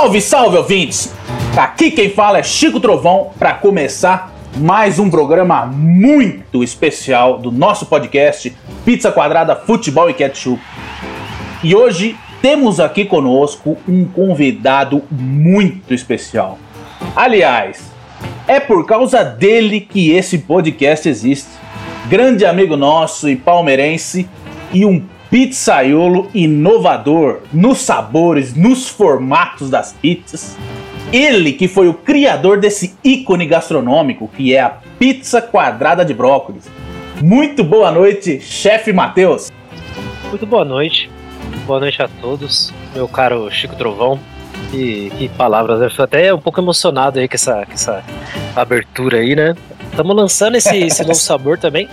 Salve, salve, ouvintes! Aqui quem fala é Chico Trovão para começar mais um programa muito especial do nosso podcast Pizza Quadrada Futebol e Ketchup. E hoje temos aqui conosco um convidado muito especial. Aliás, é por causa dele que esse podcast existe. Grande amigo nosso e palmeirense e um pizzaiolo inovador nos sabores, nos formatos das pizzas. Ele que foi o criador desse ícone gastronômico que é a pizza quadrada de brócolis. Muito boa noite, chefe Matheus. Muito boa noite. Boa noite a todos, meu caro Chico Trovão. E que palavras, eu fico até um pouco emocionado aí com essa, com essa abertura aí, né? Estamos lançando esse, esse novo sabor também.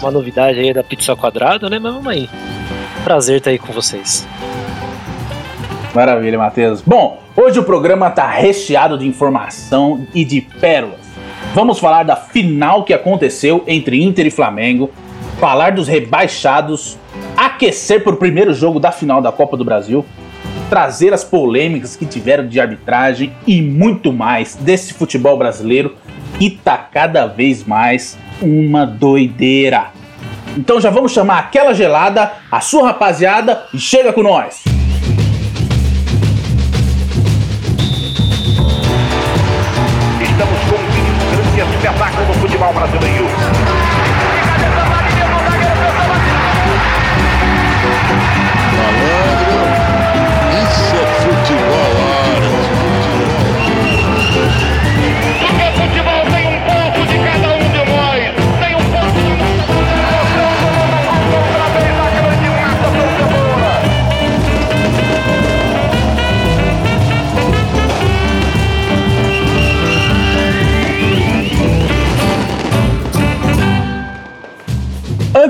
Uma novidade aí da pizza quadrada, né? Mas vamos aí. Prazer estar aí com vocês. Maravilha, Matheus. Bom, hoje o programa está recheado de informação e de pérolas. Vamos falar da final que aconteceu entre Inter e Flamengo, falar dos rebaixados, aquecer para o primeiro jogo da final da Copa do Brasil, trazer as polêmicas que tiveram de arbitragem e muito mais desse futebol brasileiro que tá cada vez mais uma doideira. Então já vamos chamar aquela gelada, a sua rapaziada e chega com nós. Estamos com um grande espetáculo no futebol brasileiro.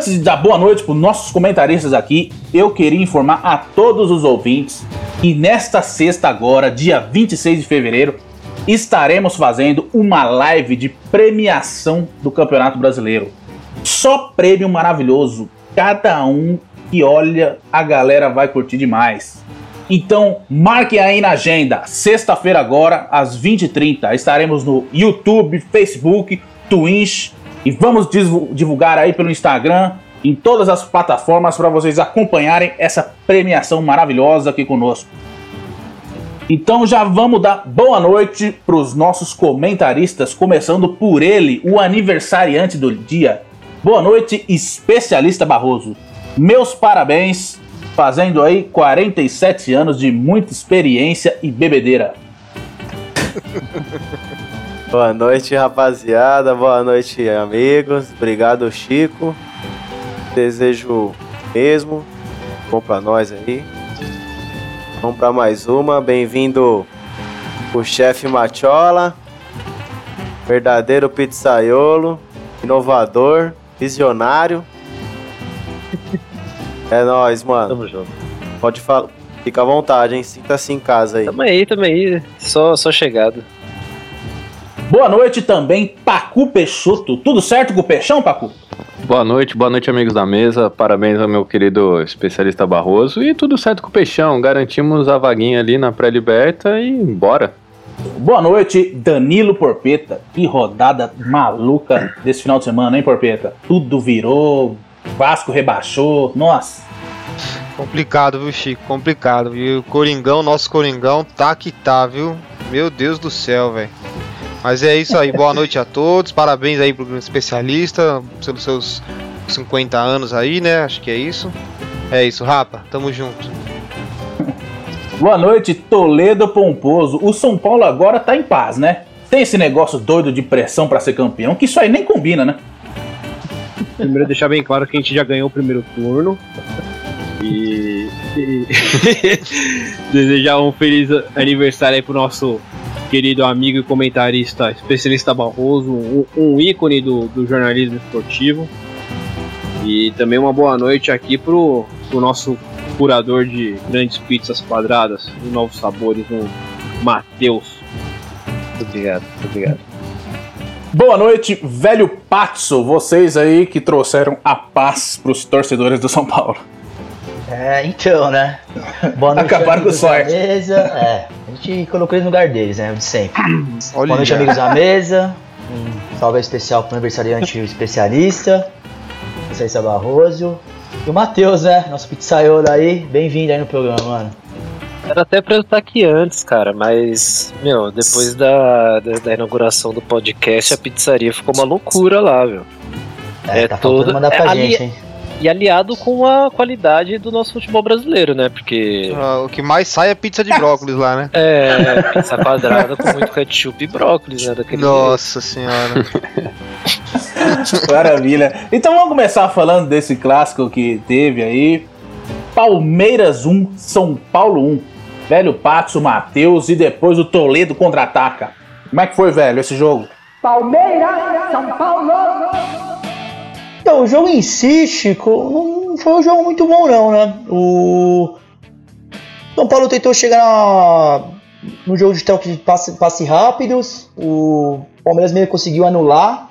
Antes de dar boa noite para os nossos comentaristas aqui, eu queria informar a todos os ouvintes que nesta sexta agora, dia 26 de fevereiro, estaremos fazendo uma live de premiação do Campeonato Brasileiro. Só prêmio maravilhoso. Cada um que olha, a galera vai curtir demais. Então, marquem aí na agenda. Sexta-feira agora, às 20h30, estaremos no YouTube, Facebook, Twitch e vamos divu- divulgar aí pelo Instagram, em todas as plataformas para vocês acompanharem essa premiação maravilhosa aqui conosco. Então já vamos dar boa noite para os nossos comentaristas, começando por ele, o aniversariante do dia. Boa noite, especialista Barroso. Meus parabéns, fazendo aí 47 anos de muita experiência e bebedeira. Boa noite, rapaziada. Boa noite, amigos. Obrigado, Chico. Desejo mesmo. Bom pra nós aí. Vamos pra mais uma. Bem-vindo o chefe Machola. Verdadeiro pizzaiolo. Inovador. Visionário. É nóis, mano. Tamo junto. Pode falar. Fica à vontade, hein? Sinta-se em casa aí. Tamo aí, tamo aí. Só, só chegado. Boa noite também, Pacu Peixoto. Tudo certo com o Peixão, Pacu? Boa noite, boa noite, amigos da mesa. Parabéns ao meu querido especialista Barroso. E tudo certo com o Peixão. Garantimos a vaguinha ali na pré-liberta e bora. Boa noite, Danilo Porpeta. Que rodada maluca desse final de semana, hein, Porpeta? Tudo virou, Vasco rebaixou. Nossa, Complicado, viu, Chico? Complicado, viu? O Coringão, nosso Coringão, tá que tá, viu? Meu Deus do céu, velho. Mas é isso aí, boa noite a todos. Parabéns aí pro grande especialista pelos seus 50 anos aí, né? Acho que é isso. É isso, Rapa, tamo junto. boa noite, Toledo Pomposo. O São Paulo agora tá em paz, né? Tem esse negócio doido de pressão pra ser campeão, que isso aí nem combina, né? Primeiro deixar bem claro que a gente já ganhou o primeiro turno. E, e desejar um feliz aniversário aí pro nosso querido amigo e comentarista, especialista Barroso, um, um ícone do, do jornalismo esportivo. E também uma boa noite aqui pro, pro nosso curador de grandes pizzas quadradas e novos sabores, o Matheus. Muito obrigado, muito obrigado. Boa noite, velho Patso. Vocês aí que trouxeram a paz pros torcedores do São Paulo. É, então, né? Boa noite, Acabaram com sonho. mesa. É, gente colocou eles no lugar deles, né? O de sempre. Olha. Boa noite, amigos da mesa. Um salve especial pro aniversariante especialista, especialista Barroso. E o Matheus, né? Nosso pizzaiolo aí. Bem-vindo aí no programa, mano. Era até pra eu estar aqui antes, cara, mas, meu, depois da, da, da inauguração do podcast, a pizzaria ficou uma loucura lá, viu? É, É tá faltando todo- mandar pra é, ali- gente, hein? E aliado com a qualidade do nosso futebol brasileiro, né? Porque Ah, O que mais sai é pizza de brócolis lá, né? é pizza quadrada com muito ketchup e brócolis, né? Daquele Nossa senhora. Maravilha. Então vamos começar falando desse clássico que teve aí. Palmeiras 1, São Paulo 1. Velho Pato, Matheus e depois o Toledo contra-ataca. Como é que foi, velho, esse jogo? Então, o jogo em si, Chico, não foi um jogo muito bom, não, né? O São Paulo tentou chegar na- no jogo de troca de passe, passe rápidos, o Palmeiras meio conseguiu anular.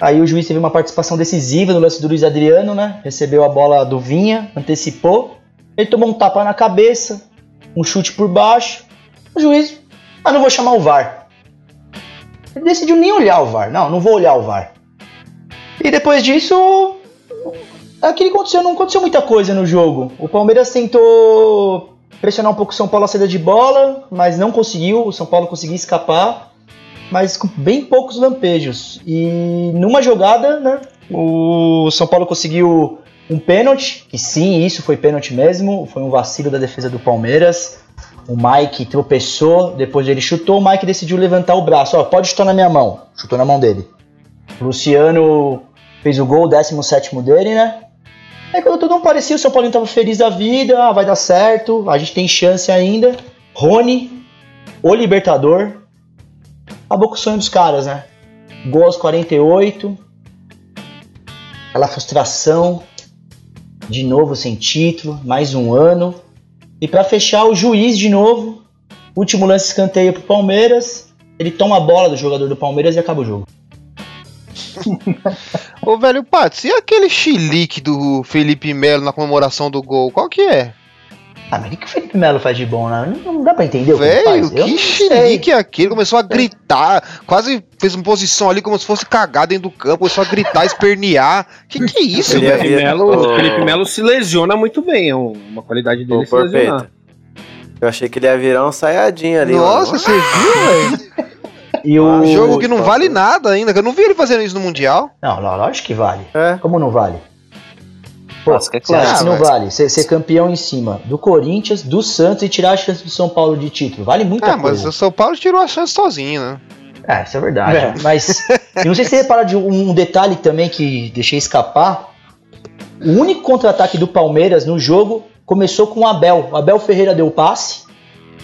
Aí o juiz teve uma participação decisiva no lance do Luiz Adriano, né? Recebeu a bola do Vinha, antecipou. Ele tomou um tapa na cabeça, um chute por baixo. O juiz, ah, não vou chamar o VAR. Ele decidiu nem olhar o VAR. Não, não vou olhar o VAR. E depois disso, aquilo que aconteceu, não aconteceu muita coisa no jogo. O Palmeiras tentou pressionar um pouco o São Paulo a saída de bola, mas não conseguiu. O São Paulo conseguiu escapar, mas com bem poucos lampejos. E numa jogada, né, o São Paulo conseguiu um pênalti, que sim, isso foi pênalti mesmo. Foi um vacilo da defesa do Palmeiras. O Mike tropeçou, depois ele chutou, o Mike decidiu levantar o braço. Ó, pode chutar na minha mão. Chutou na mão dele. Luciano fez o gol, o 17 dele, né? Aí quando tudo não parecia, o São Paulo tava feliz da vida, ah, vai dar certo, a gente tem chance ainda. Rony, o Libertador, acabou com o sonho dos caras, né? Gol aos 48, aquela frustração, de novo sem título, mais um ano. E pra fechar, o juiz de novo, último lance escanteio pro Palmeiras, ele toma a bola do jogador do Palmeiras e acaba o jogo. Ô, velho Patos, e aquele chilique do Felipe Melo na comemoração do gol? Qual que é? Ah, mas o que o Felipe Melo faz de bom, né? Não, não dá pra entender o que ele Velho, faz. Que chilique é aquele? Começou a gritar, quase fez uma posição ali como se fosse cagar dentro do campo, começou a gritar, espernear. Que que é isso, Ele velho? é- Felipe Melo. Felipe Melo se lesiona muito bem, é uma qualidade dele se lesionar. Porpeta. Eu achei que ele ia virar um saiadinho ali. Nossa, mano. você viu, velho? E o... Um jogo que não vale nada ainda, que eu não vi ele fazendo isso no Mundial. Não, não, lógico que vale. É. Como não vale? Pô, Nossa, que é acha claro, que não mas- vale? Ser, ser campeão em cima do Corinthians, do Santos e tirar a chance do São Paulo de título. Vale muita Ah, mas coisa. o São Paulo tirou a chance sozinho, né? É, isso é verdade. É. Mas eu não sei se você repara de um detalhe também que deixei escapar. O único contra-ataque do Palmeiras no jogo começou com o Abel. O Abel Ferreira deu o passe.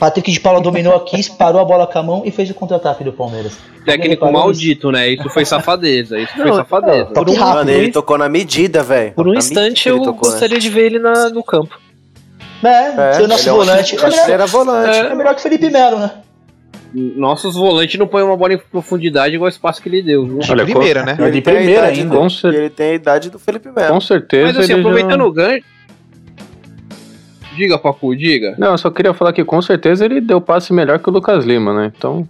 Patrick de Paula dominou aqui, parou a bola com a mão e fez o contra-ataque do Palmeiras. Técnico maldito, né? Isso foi safadeza. Isso foi Não, safadeza. Toque Por um- rápido. Mano, ele tocou na medida, velho. Por um Na instante eu tocou, né? gostaria de ver ele na- no campo. É, É, ser o nosso ele é volante. É melhor, era volante. é melhor que o Felipe Melo, né? Nossos volantes não põem uma bola em profundidade igual o espaço que ele deu, viu? De Olha, primeira, né? É de Ele a primeira idade ainda. Ele tem a idade do Felipe Melo. com certeza Mas assim, ele já- aproveitando o gancho. Diga, Papu, diga. Não, eu só queria falar que com certeza ele deu passe melhor que o Lucas Lima, né? Então,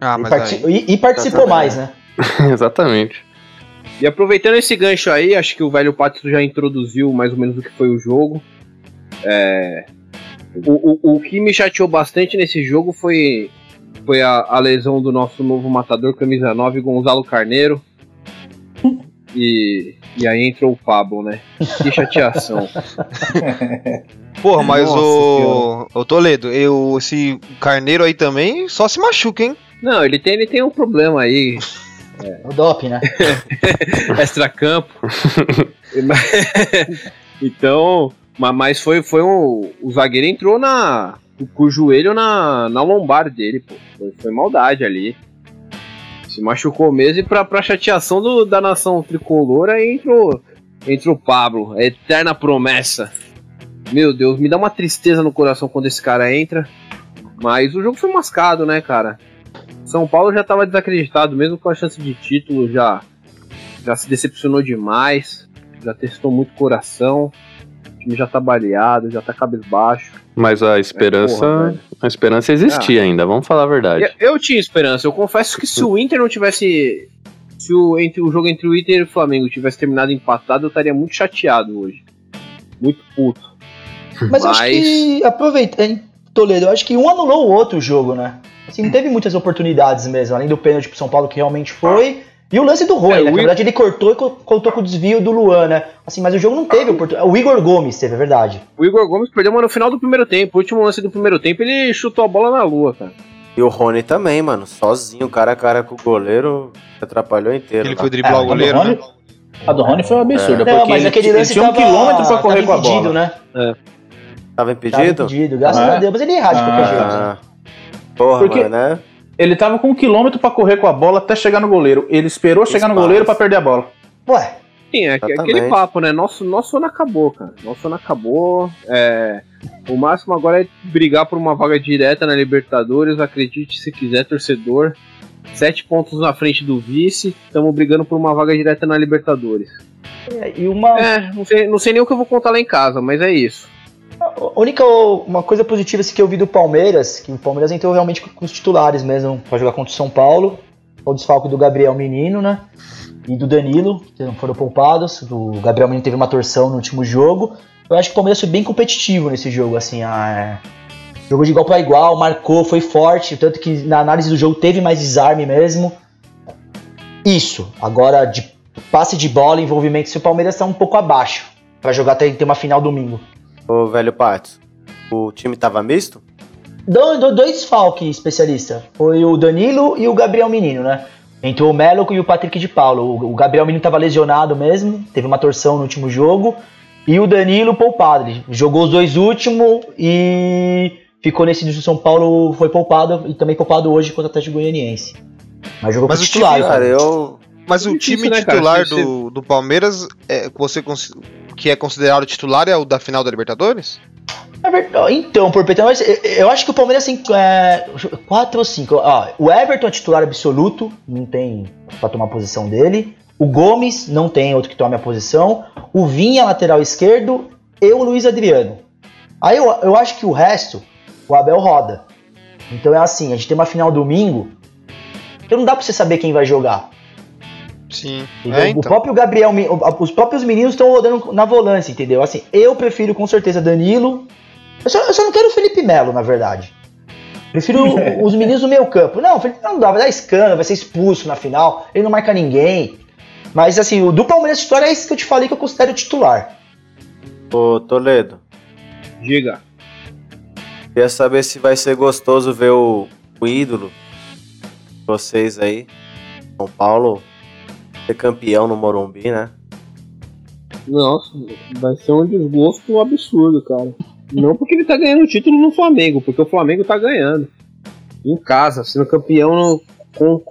Ah, E, mas parti- aí... e- e participou mais, né? exatamente. E aproveitando esse gancho aí, acho que o velho Pato já introduziu mais ou menos o que foi o jogo. É, O, o, o que me chateou bastante nesse jogo foi, foi a, a lesão do nosso novo matador, camisa 9, Gonzalo Carneiro. E, e aí entrou o Pablo, né? Que chateação. Porra, mas Nossa o... o Toledo, eu, esse Carneiro aí também só se machuca, hein? Não, ele tem, ele tem um problema aí, O DOP, né? extra-campo. então, ma- mas foi, foi um. O zagueiro entrou na. com o joelho na, na lombar dele, pô. Foi, foi maldade ali. Se machucou mesmo e pra, pra chateação do- da nação tricolor aí entrou, entrou o Pablo, a eterna promessa. Meu Deus, me dá uma tristeza no coração quando esse cara entra. Mas o jogo foi mascado, né, cara? São Paulo já tava desacreditado, mesmo com a chance de título, já, já se decepcionou demais, já testou muito coração. Time já tá baleado, já tá cabisbaixo. Mas a esperança, porra, velho. a esperança existia ainda, vamos falar a verdade. Eu, eu tinha esperança. Eu confesso que se o Inter não tivesse. Se o, entre, o jogo entre o Inter e o Flamengo tivesse terminado empatado, eu estaria muito chateado hoje. Muito puto. Mas, eu acho que, aproveita, hein, Toledo, eu acho que um anulou o outro jogo, né? Assim, não teve muitas oportunidades mesmo, além do pênalti pro São Paulo que realmente foi. E o lance do Rony, É, né? o Na verdade, ele cortou e co- contou com o desvio do Luan, né? Assim, mas o jogo não teve oportunidade. O Igor Gomes teve, é verdade. O Igor Gomes perdeu, mas no final do primeiro tempo, o último lance do primeiro tempo, ele chutou a bola na lua, cara. E o Rony também, mano. Sozinho, cara a cara com o goleiro. Se atrapalhou inteiro. Ele lá. foi driblar É, o goleiro, Rony, né? a do Rony foi um absurdo, Não, porque mas ele, aquele ele lance tinha um tava, quilômetro pra correr tava com a impedido, bola. né? Tava Tava impedido? impedido, graças Ah, a Deus. Mas ele ia errar de qualquer jeito. né? Ah, porra, Porque- mano, né? Ele tava com um quilômetro pra correr com a bola até chegar no goleiro. Ele esperou chegar no Espaço. goleiro pra perder a bola. Ué, Sim, é aquele Exatamente. papo, né? Nosso, nosso ano acabou, cara. Nosso ano acabou. É, o máximo agora é brigar por uma vaga direta na Libertadores. Acredite se quiser, torcedor. Sete pontos na frente do vice. Estamos brigando por uma vaga direta na Libertadores. e uma É, não sei, não sei nem o que eu vou contar lá em casa, mas é isso. A única uma coisa positiva assim, que eu vi do Palmeiras, que o Palmeiras entrou realmente com, os titulares mesmo pra jogar contra o São Paulo. O desfalque do Gabriel Menino, né? E do Danilo, que não foram poupados. O Gabriel Menino teve uma torção no último jogo. Eu acho que o Palmeiras foi bem competitivo nesse jogo, assim, ah, é, jogou de igual para igual, marcou, foi forte, tanto que na análise do jogo teve mais desarme mesmo. Isso. Agora de passe de bola, envolvimento, se o Palmeiras tá um pouco abaixo Pra jogar até ter uma final domingo. Ô, velho Patos, o time tava misto? Do, do- dois desfalques especialista. Foi o Danilo e o Gabriel Menino, né? Entrou o Melo e o Patrick de Paulo. O, o Gabriel Menino tava lesionado mesmo, teve uma torção no último jogo. E o Danilo poupado. Ele jogou os dois últimos e ficou nesse do São Paulo, foi poupado e também poupado hoje contra o Atlético Goianiense. Mas jogou Mas o titular. time, Cara, eu. Mas o Difícil, time né, cara? titular do, do Palmeiras, é, você que é considerado titular, é o da final da Libertadores? É. Então, por Petão, mas eu- eu acho que o Palmeiras tem é, quatro ou cinco. Ó, o Everton é titular absoluto, não tem pra tomar a posição dele. O Gomes não tem outro que tome a posição. O Vinha, lateral esquerdo, e o Luiz Adriano. Aí eu, eu acho que o resto, o Abel roda. Então é assim, a gente tem uma final domingo, então não dá pra você saber quem vai jogar. Sim. É, O então. próprio Gabriel, o- os próprios meninos estão rodando na volância, entendeu? Assim, eu prefiro com certeza Danilo. Eu só, eu só não quero o Felipe Melo, na verdade. Prefiro o- os meninos do meio campo. Não, o Felipe Melo não dá, vai dar escândalo, vai ser expulso na final, ele não marca ninguém. Mas assim, o do Palmeiras titular é esse que eu te falei que eu considero titular. Ô, Toledo, Diga. queria saber se vai ser gostoso ver o, o ídolo vocês aí, São Paulo, ser campeão no Morumbi, né? Nossa, vai ser um desgosto absurdo, cara. Não porque ele tá ganhando o título no Flamengo, porque o Flamengo tá ganhando. Em casa, sendo campeão no, com,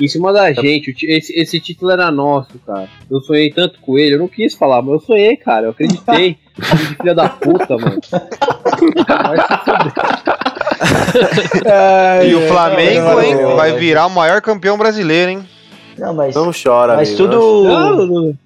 em cima da gente. Esse, esse título era nosso, cara. Eu sonhei tanto com ele, eu não quis falar, mas eu sonhei, cara. Eu acreditei. Filha da puta, mano. E o Flamengo, hein? não, vai virar o maior campeão brasileiro, hein? Não, mas, Não chora, mas amigo, tudo. Não, não, não.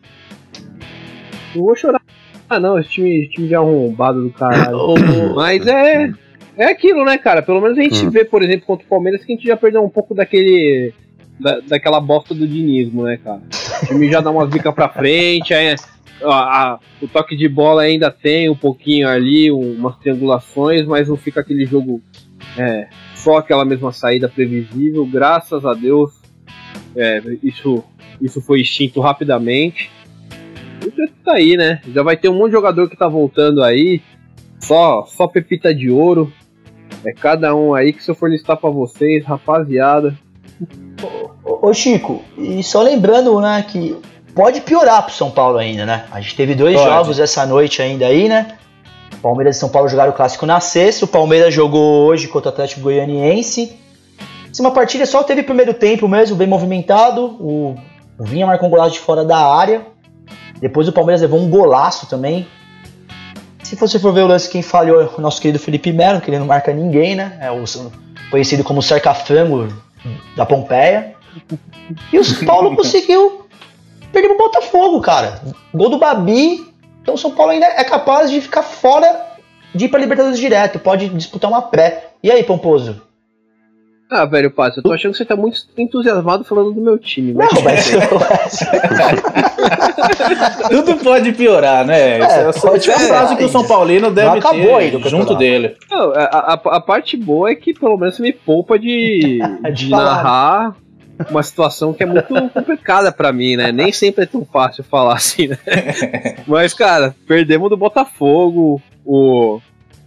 Não vou chorar. Ah, não, esse time, time de arrombado do caralho. Mas é. É aquilo, né, cara? Pelo menos a gente Hum. vê, por exemplo, contra o Palmeiras que a gente já perdeu um pouco daquele. da- daquela bosta do dinismo, né, cara? O time já dá umas bicas pra frente, aí, a- a- o toque de bola ainda tem um pouquinho ali, um- umas triangulações, mas não fica aquele jogo é, só aquela mesma saída previsível. Graças a Deus, é, isso, isso foi extinto rapidamente. Isso tá aí, né? Já vai ter um monte de jogador que tá voltando aí. Só, só pepita de ouro. É cada um aí que se eu for listar pra vocês, rapaziada. Ô, ô, Chico, e só lembrando, né, que pode piorar pro São Paulo ainda, né? A gente teve dois Pode. jogos essa noite ainda aí, né? Palmeiras e São Paulo jogaram o clássico na sexta, o Palmeiras jogou hoje contra o Atlético Goianiense. É uma partida só teve primeiro tempo mesmo, bem movimentado. O, o Vinha marcou um golaço de fora da área. Depois o Palmeiras levou um golaço também. Se você for ver o lance, quem falhou é o nosso querido Felipe Melo, que ele não marca ninguém, né? É o conhecido como cerca-frango da Pompeia. E o São Paulo conseguiu perder pro Botafogo, cara. Gol do Babi. Então o São Paulo ainda é capaz de ficar fora de ir pra Libertadores direto, pode disputar uma pré. E aí, Pomposo? Ah, velho, Pátio, eu tô achando que você tá muito entusiasmado falando do meu time. Não, Mas mas. Tudo pode piorar, né? Essa é, pode essa é a frase que o São Paulino deve ter junto dele. Não, a, a- a parte boa é que pelo menos você me poupa de, De narrar uma situação que é muito complicada pra mim, né? Nem sempre é tão fácil falar assim, né? Mas, cara, perdemos do Botafogo, o,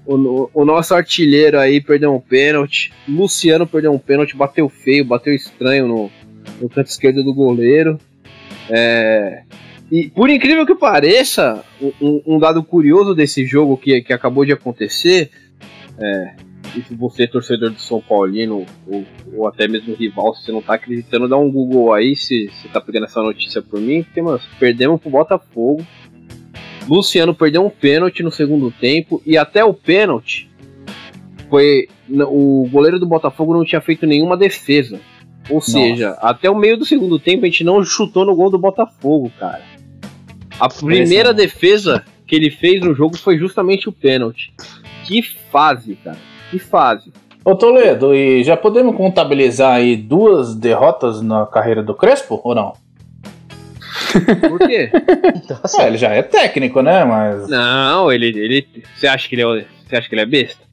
o, o nosso artilheiro aí perdeu um pênalti, Luciano perdeu um pênalti, bateu feio, bateu estranho no, no canto esquerdo do goleiro. É, e por incrível que pareça, um- um, dado curioso desse jogo que, que acabou de acontecer, é, e se você é torcedor do São Paulino, ou, ou até mesmo rival, se você não tá acreditando, dá um Google aí se você tá pegando essa notícia por mim, porque, mano, perdemos pro Botafogo. Luciano perdeu um pênalti no segundo tempo, e até o pênalti foi. O goleiro do Botafogo não tinha feito nenhuma defesa. Ou seja, até o meio do segundo tempo a gente não chutou no gol do Botafogo, cara. A primeira defesa que ele fez no jogo foi justamente o pênalti. Que fase, cara. Que fase. Ô Toledo, e já podemos contabilizar aí duas derrotas na carreira do Crespo ou não? Por quê? Nossa, Ah, ele já é técnico, né? Mas. não, ele, ele. Você acha que ele é, você acha que ele é besta?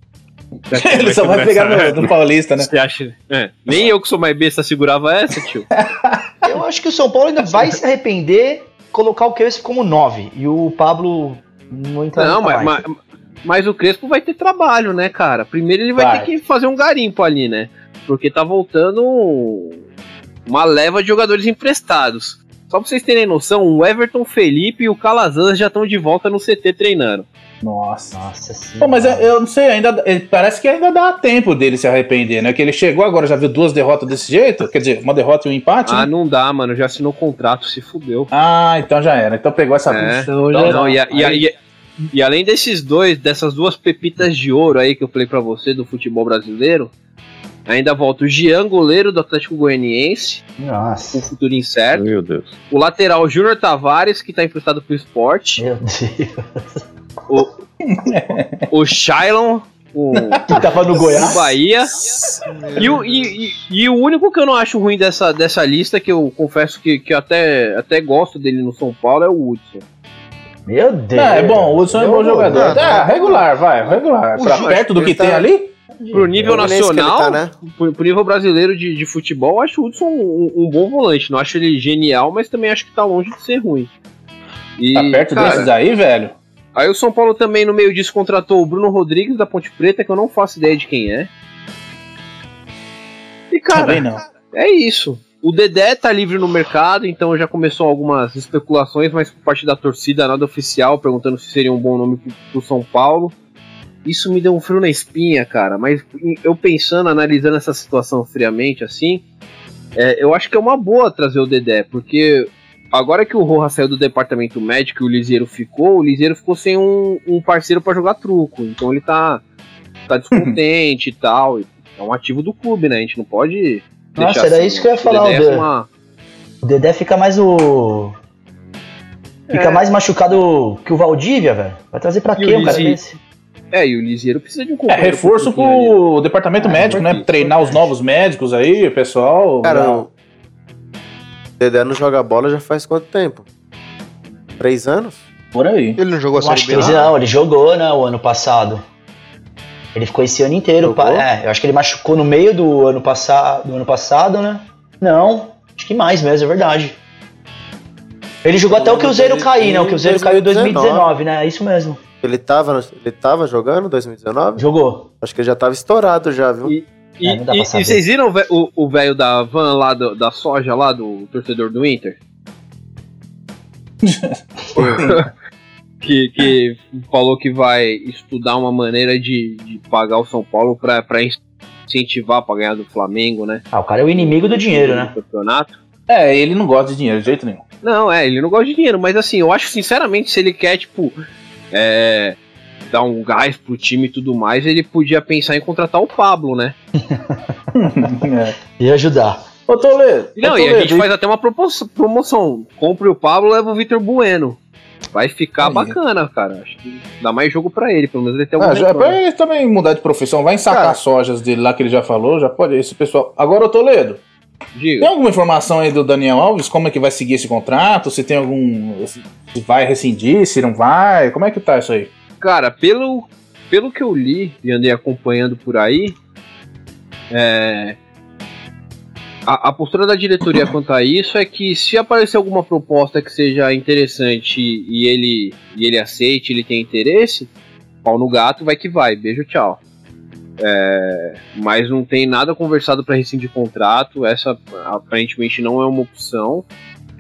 Ele só vai pegar no, no Paulista, né? Você acha? É, nem eu que sou mais besta segurava essa, tio. eu acho que o São Paulo ainda vai se arrepender colocar o Crespo como 9 e o Pablo não entra Não, mas, mas, mas o Crespo vai ter trabalho, né, cara? Primeiro ele vai, Vai. ter que fazer um garimpo ali, né? Porque tá voltando uma leva de jogadores emprestados. Só pra vocês terem noção, o Everton Felipe e o Calazans já estão de volta no CT treinando. Nossa. Nossa senhora. Pô, mas eu, eu não sei, ainda. parece que ainda dá tempo dele se arrepender, né? Que ele chegou agora, já viu duas derrotas desse jeito? Quer dizer, uma derrota e um empate? Ah, né? não dá, mano. Já assinou contrato, se fudeu. Ah, então já era. Então pegou essa É. Então, já- Não, e, a- e a- e a- e além desses dois, dessas duas pepitas de ouro aí que eu falei pra você do futebol brasileiro, ainda volta o Jean, goleiro do Atlético Goianiense, com Nossa. futuro incerto. Meu Deus. O lateral Júnior Tavares, que tá emprestado pro esporte. Meu Deus. O Shailon, o, Que tava no Goiás. Bahia. E o, e, e- e o único que eu não acho ruim dessa, dessa lista, que eu confesso que, que eu até, até gosto dele no São Paulo, é o Hudson. Meu Deus. Ah, é bom, o Hudson é um bom jogador. Deus. É, regular, vai, regular. O Pra Ju- perto do que tá- tem ali? Pro nível ele nacional, tá, né? pro, pro nível brasileiro de, de futebol, eu acho o Hudson um, um bom volante. Não acho ele genial, mas também acho que tá longe de ser ruim. E, Tá perto cara, desses aí, velho? Aí o São Paulo também, no meio disso, contratou o Bruno Rodrigues da Ponte Preta, que eu não faço ideia de quem é. E, cara, Também não. é isso. O Dedé tá livre no mercado, então já começou algumas especulações, mas por parte da torcida, nada oficial, perguntando se seria um bom nome pro, pro São Paulo. Isso me deu um frio na espinha, cara. Mas eu pensando, analisando essa situação friamente, assim, é, eu acho que é uma boa trazer o Dedé, porque agora que o Roja saiu do departamento médico e o Liseiro ficou, o Liseiro ficou sem um, um parceiro pra jogar truco. Então ele tá, tá descontente e tal. É um ativo do clube, né? A gente não pode. Nossa, deixar era assim, isso que eu ia o falar, Dedé o é Dedé. uma- O Dedé fica mais o. Fica É. mais machucado que o Valdívia, velho. Vai trazer pra E quê o um cara desse? É, e o Liseiro precisa de um É companheiro reforço pro ali. departamento É, médico, né? Treinar os novos médicos aí, o pessoal. Cara, Não. o Dedé não joga bola já faz quanto tempo? Três anos? por aí. Ele não jogou a Série que B lá? não, ele jogou, né, o ano passado. Ele ficou esse ano inteiro. Pa- É, eu acho que ele machucou no meio do ano, passado, do ano passado, né? Não, acho que mais mesmo, é verdade. Ele jogou até o Cruzeiro cair, né? O Cruzeiro caiu em 2019, né? É isso mesmo. Ele tava, ele tava jogando em 2019? Jogou. Acho que ele já tava estourado já, viu? E, E, É, e- e vocês viram o velho da van lá, do- da soja lá, do torcedor do Inter? que, que falou que vai estudar uma maneira de, de pagar o São Paulo pra, pra incentivar pra ganhar do Flamengo, né? Ah, o cara é o inimigo do dinheiro, né? No campeonato. É, ele não gosta de dinheiro de jeito nenhum. Não, é, ele não gosta de dinheiro, mas assim, eu acho sinceramente, se ele quer, tipo, é, dar um gás pro time e tudo mais, ele podia pensar em contratar o Pablo, né? É. E ajudar. Ô Toledo. Não, e a gente faz até uma promoção. Compre o Pablo, leva o Vitor Bueno. vai ficar Aí. bacana, cara. Acho que dá mais jogo pra ele, pelo menos ele tem algum Ah, já, retorno. pra ele também mudar de profissão, vai ensacar Cara. as sojas dele lá que ele já falou, já pode. Esse pessoal. Agora, ô Toledo, Diga. tem alguma informação aí do Daniel Alves? Como é que vai seguir esse contrato? Se tem algum. Se vai rescindir, se não vai? Como é que tá isso aí? Cara, pelo, pelo que eu li e andei acompanhando por aí, é, a, a postura da diretoria quanto a isso é que se aparecer alguma proposta que seja interessante e ele, e ele aceite, ele tem interesse, pau no gato, vai que vai, beijo, tchau. É, mas não tem nada conversado para rescindir contrato, essa aparentemente não é uma opção.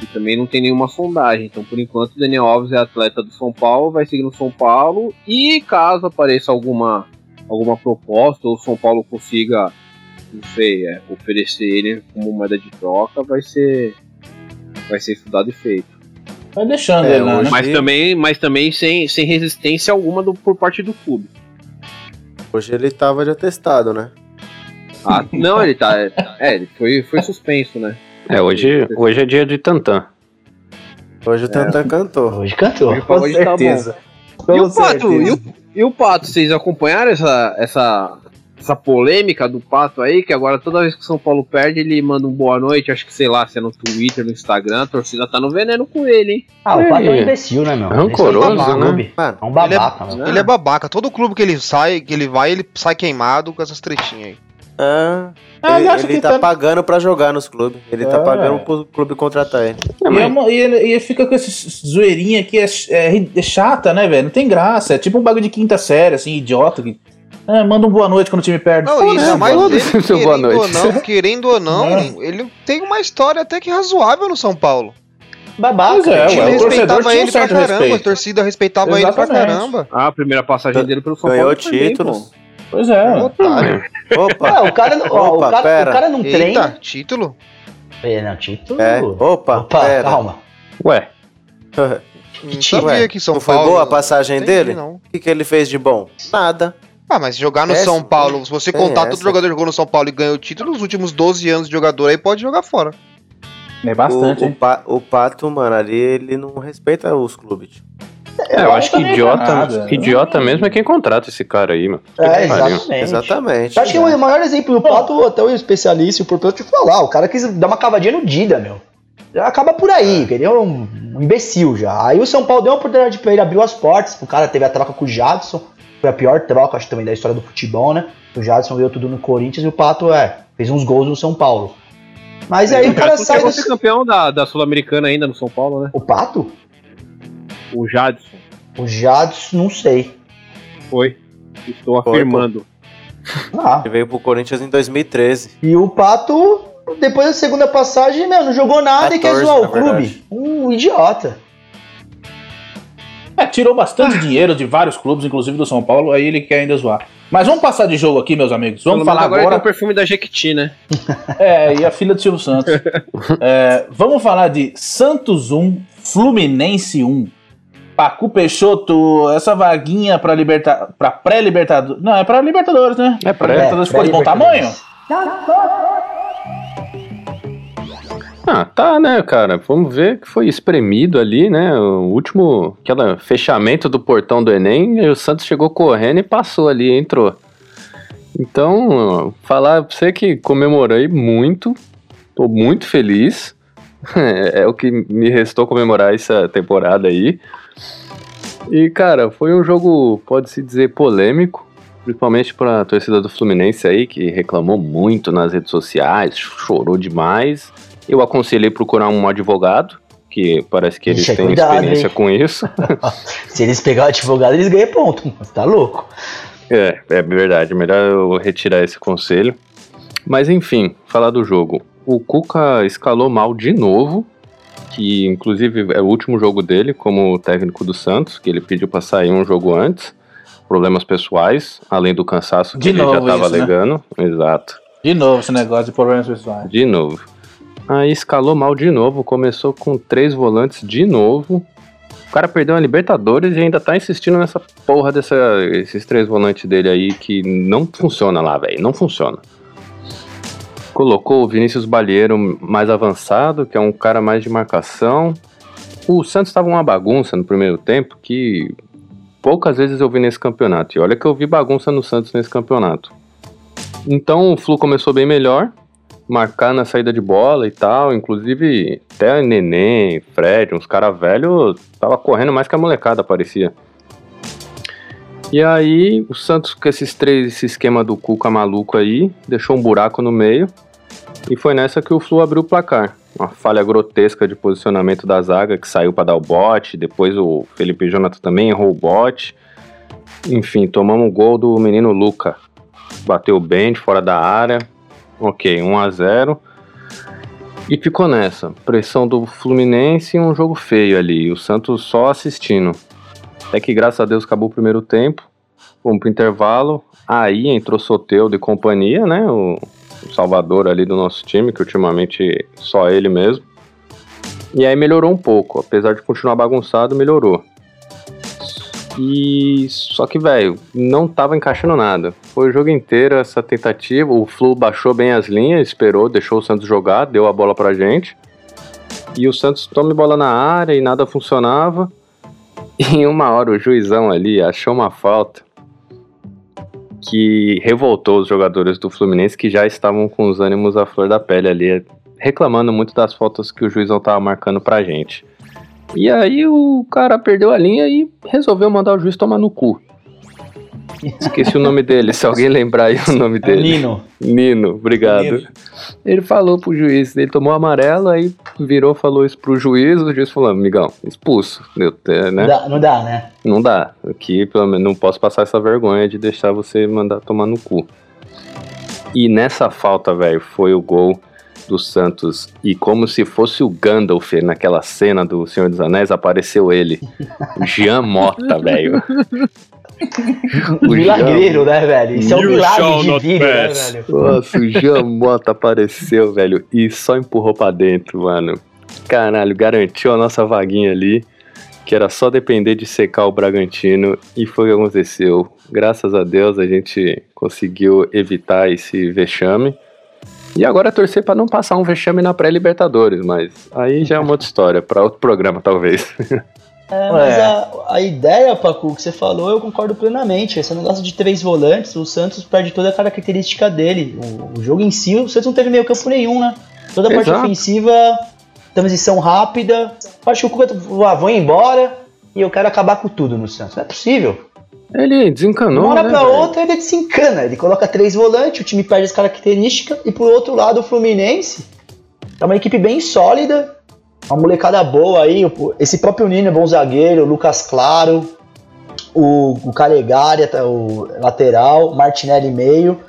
E também não tem nenhuma sondagem. Então, por enquanto, o Daniel Alves é atleta do São Paulo, vai seguir no São Paulo. E caso apareça alguma, alguma proposta, ou o São Paulo consiga, não sei, é, oferecer ele como moeda de troca, vai ser, vai ser estudado e feito. Vai deixando É, ele né? Mas também, mas também sem, sem resistência alguma do- por parte do clube. Hoje ele tava de atestado, né? Ah, não, ele tá. É, ele foi, foi suspenso, né? É, hoje, hoje é dia de Tantan. Hoje o Tantan cantou. Hoje cantou. Hoje, hoje tá bom. E o Pato? E o, e o Pato? Vocês acompanharam essa, essa, essa polêmica do Pato aí? Que agora toda vez que o São Paulo perde, ele manda um boa noite. Acho que sei lá, se é no Twitter, no Instagram. A torcida tá no veneno com ele, hein? Ah, o Pato é um Ele- imbecil, né, meu? Rancoroso, Ele só tá no né? Mano, É um babaca, mano. Ele é babaca. Todo clube que ele sai, que ele vai, ele sai queimado com essas tretinhas aí. ah, Ah, ele, ele que tá tá- pagando pra jogar nos clubes. Ele tá É. pagando pro clube contratar ele. E, é e ele, e ele fica com esse zoeirinha que é, é é chata, né, velho? Não tem graça. É tipo um bagulho de quinta série, assim, idiota. Que, ah, manda um boa noite quando o time perde. Não, Foda-se, isso, mas foda-se ele, seu boa querendo ou noite. não, querendo ou não, É. ele tem uma história até que razoável no São Paulo. Babaca. É, o time ué, o torcedor respeitava um ele pra caramba, respeito. a torcida respeitava ele pra caramba. Ah, a primeira passagem dele pelo São Ganhou Paulo. foi bem, títulos. Pois é. ué. Otário. Opa, o cara, ó, Opa, o cara, pera. o cara não Eita, treina. título? É, não, título. é. Opa, Opa, pera. calma. Ué, Não time, Ué, que São não foi Paulo. boa a passagem Entendi, dele? Não. O que, que ele fez de bom? Nada. Ah, mas jogar no Péssimo. São Paulo, se você Tem contar essa. todo jogador que jogou no São Paulo e ganhou o título, nos últimos 12 anos de jogador aí pode jogar fora. É bastante, o, o? Pa- o Pato, mano, ali ele não respeita os clubes. é, eu acho que idiota, nada. idiota mesmo é quem contrata esse cara aí, mano. É, Que exatamente. Exatamente. Eu acho que o maior exemplo do Pato, até o especialista, o portanto, te falar, o cara quis dar uma cavadinha no Dida, meu. Já acaba por aí, ele é um, um imbecil já. Aí o São Paulo deu uma oportunidade pra ele, abriu as portas, o cara teve a troca com o Jadson, foi a pior troca, acho também, da história do futebol, né? O Jadson ganhou tudo no Corinthians e o Pato, é, fez uns gols no São Paulo. Mas aí o cara Jadson sai chegou do... a ser campeão da, da Sul-Americana ainda no São Paulo, né? O Pato? O Jadson. O Jadson, não sei. Foi. Estou Foi, afirmando. Ah, Ele veio pro Corinthians em 2013. E o Pato, depois da segunda passagem, meu, não jogou nada e quer 14, zoar o na verdade. clube. Um idiota. É, tirou bastante dinheiro de vários clubes, inclusive do São Paulo, aí ele quer ainda zoar. Mas vamos passar de jogo aqui, meus amigos. Vamos Pelo falar agora. agora. tem o perfume da Jequiti, né? É, e a filha do Silvio Santos. É, vamos falar de Santos 1, Fluminense 1. Pacu Peixoto, essa vaguinha pra, liberta... pra pré-libertadores. Não, é pra Libertadores, né? É pré. Libertadores ficou de bom tamanho? Ah, tá, né, cara? Vamos ver que foi espremido ali, né? O último, aquele fechamento do portão do Enem, e o Santos chegou correndo e passou ali, entrou. Então, falar pra você que comemorei muito, tô muito feliz. É, o que me restou comemorar essa temporada aí. E, cara, foi um jogo, pode-se dizer, polêmico, principalmente pra torcida do Fluminense aí, que reclamou muito nas redes sociais, chorou demais. Eu aconselhei procurar um advogado, que parece que eles Ixi, têm cuidado, experiência hein? com isso. Se eles pegar o advogado, eles ganham ponto. Você tá louco? É, é verdade, melhor eu retirar esse conselho. Mas enfim, falar do jogo. O Cuca escalou mal de novo, que inclusive é o último jogo dele como técnico do Santos, que ele pediu pra sair um jogo antes. Problemas pessoais, além do cansaço que De ele já novo tava isso, né? alegando. Exato. De novo esse negócio de problemas pessoais. De novo. Aí escalou mal de novo, começou com três volantes de novo. O cara perdeu a Libertadores e ainda tá insistindo nessa porra dessa, esses três volantes dele aí que não funciona lá, velho. Não funciona. Colocou o Vinícius Balheiro mais avançado, que é um cara mais de marcação. O Santos estava uma bagunça no primeiro tempo que poucas vezes eu vi nesse campeonato. E olha que eu vi bagunça no Santos nesse campeonato. Então o Flu começou bem melhor, marcar na saída de bola e tal. Inclusive, até Neném, Fred, uns caras velhos, tava correndo mais que a molecada, parecia. E aí, o Santos, com esses três, esse esquema do Cuca maluco aí, deixou um buraco no meio. E foi nessa que o Flu abriu o placar. Uma falha grotesca de posicionamento da zaga, que saiu para dar o bote. Depois o Felipe Jonathan também errou o bote. Enfim, tomamos o gol do menino Luca. Bateu bem de fora da área. Ok, 1 a 0 E ficou nessa. Pressão do Fluminense e um jogo feio ali. O Santos só assistindo. Até que graças a Deus acabou o primeiro tempo. Fomos pro intervalo. Aí entrou Soteudo e companhia, né? O salvador ali do nosso time, que ultimamente só ele mesmo. E aí melhorou um pouco. Apesar de continuar bagunçado, melhorou. E só que, velho, não tava encaixando nada. Foi o jogo inteiro essa tentativa. O Flu baixou bem as linhas, esperou, deixou o Santos jogar, deu a bola pra gente. E o Santos tome bola na área e nada funcionava. E em uma hora o juizão ali achou uma falta que revoltou os jogadores do Fluminense que já estavam com os ânimos à flor da pele ali, reclamando muito das faltas que o juizão tava marcando pra gente. E aí o cara perdeu a linha e resolveu mandar o juiz tomar no cu. Esqueci o nome dele, se alguém lembrar aí o nome dele. Nino. Nino, obrigado. Nino. Ele falou pro juiz, ele tomou amarelo, aí virou, falou isso pro juiz, o juiz falou, amigão, expulso. Deu, é, né? Não dá, não dá, né? Não dá. Aqui, pelo menos, não posso passar essa vergonha de deixar você mandar tomar no cu. E nessa falta, velho, foi o gol do Santos. E como se fosse o Gandalf naquela cena do Senhor dos Anéis, apareceu ele. O Jean Mota, velho. O Milagreiro, né, velho? Isso é um milagre de vida, né, velho? Nossa, o Jean Mota apareceu, velho, e só empurrou pra dentro, mano. Caralho, garantiu a nossa vaguinha ali, que era só depender de secar o Bragantino, e foi o que aconteceu. Graças a Deus a gente conseguiu evitar esse vexame. E agora é torcer pra não passar um vexame na pré-Libertadores, mas aí já é uma outra história, pra outro programa talvez. É, mas É. a, a ideia, Pacu, que você falou, eu concordo plenamente. Esse negócio de três volantes, o Santos perde toda a característica dele. O, o jogo em si, o Santos não teve meio campo nenhum, né? Toda a parte ofensiva, transição rápida. Acho que o Cuca, ah, vou embora e eu quero acabar com tudo no Santos. Não é possível. Ele De desencanou, uma hora né, pra velho? outra ele desencana. Ele coloca três volantes, o time perde as características. E por outro lado, o Fluminense é uma equipe bem sólida. Uma molecada boa aí. Esse próprio Nino é bom zagueiro, o Lucas Claro, o, o Calegari, o lateral, Martinelli meio.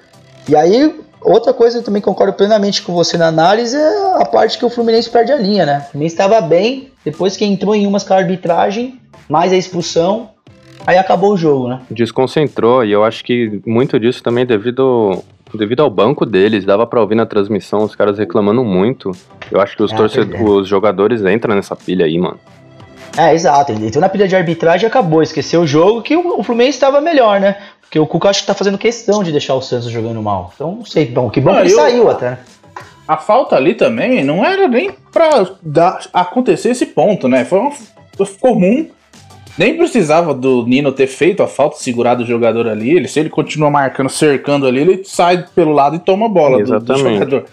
E aí, outra coisa eu também concordo plenamente com você na análise é a parte que o Fluminense perde a linha, né? O Fluminense estava bem, depois que entrou em umas com a arbitragem, mais a expulsão, aí acabou o jogo, né? desconcentrou e eu acho que muito disso também devido devido ao banco deles, dava pra ouvir na transmissão os caras reclamando muito. Eu acho que os Ah, torcedores, verdade. os jogadores entram nessa pilha aí, mano. É, exato. Ele entrou na pilha de arbitragem e acabou. Esqueceu o jogo que o, o Fluminense estava melhor, né? Porque o Cuca acho que tá fazendo questão de deixar o Santos jogando mal. Então, não sei. Bom, que bom Ah, que ele eu- saiu até, né? A falta ali também não era nem pra dar, acontecer esse ponto, né? Foi uma comum. Nem precisava do Nino ter feito a falta, segurado o jogador ali. Ele, se ele continua marcando, cercando ali, ele sai pelo lado e toma a bola do, do jogador.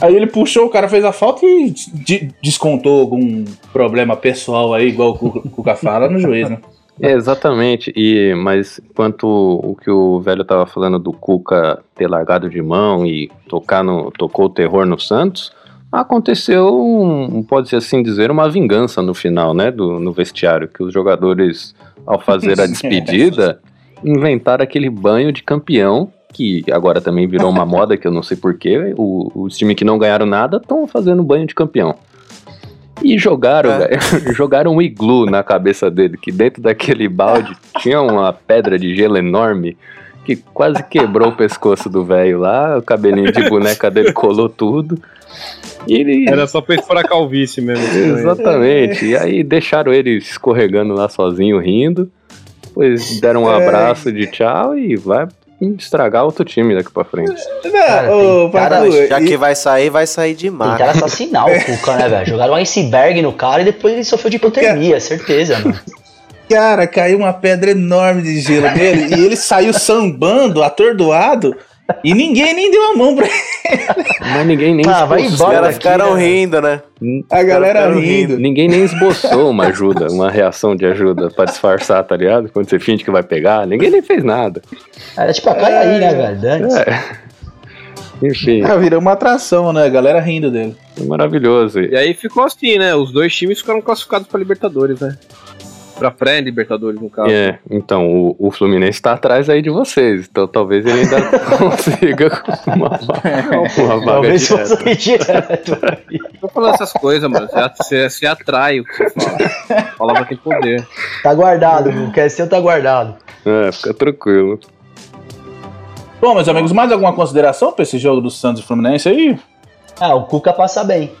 Aí ele puxou, o cara fez a falta e de- descontou algum problema pessoal aí, igual o Cuca- o Cuca fala, no juiz, né? É, exatamente. E mas quanto o que o velho tava falando do Cuca ter largado de mão e tocar no tocou o terror no Santos, aconteceu, um, pode-se assim dizer, uma vingança no final, né, do no vestiário, que os jogadores ao fazer a despedida inventaram aquele banho de campeão que agora também virou uma moda que eu não sei porquê. Os times que não ganharam nada estão fazendo banho de campeão. E jogaram, É. jogaram um iglu na cabeça dele, que dentro daquele balde tinha uma pedra de gelo enorme que quase quebrou o pescoço do velho lá, o cabelinho de boneca dele colou tudo. E ele. Era só pra a calvície mesmo. Exatamente. E aí deixaram ele escorregando lá sozinho, rindo. Depois deram um É. abraço de tchau e vai estragar outro time daqui pra frente. Não, Cara, ô, cara- Já e- que vai sair, vai sair de mar. Tentaram assassinar o Cuca, né, velho? Jogaram um iceberg no cara e depois ele sofreu de hipotermia, certeza, mano. Cara, caiu uma pedra enorme de gelo nele e ele saiu sambando, atordoado, e ninguém nem deu a mão pra ele. Mas ninguém nem Ah, vai esboçou. Os embora caras ficaram né, rindo, né? A galera rindo. Ninguém nem esboçou uma ajuda, uma reação de ajuda pra disfarçar, tá ligado? Quando você finge que vai pegar, ninguém nem fez nada. Era tipo a cai aí, né, velho? É. Enfim, Ah, virou uma atração, né? A galera rindo dele. é maravilhoso. E aí ficou assim, né? Os dois times ficaram classificados pra Libertadores, né? Pra pré-Libertadores, no caso. É, então, o, o Fluminense tá atrás aí de vocês, então talvez ele ainda consiga uma, uma vaga Talvez direta. direto. Tô falando essas coisas, mano. Você, você, você atrai o que você fala. A palavra tem poder. Tá guardado, viu? Quer ser, tá guardado. É, fica tranquilo. Bom, meus amigos, mais alguma consideração pra esse jogo do Santos e Fluminense aí? Ah, o Cuca passa bem.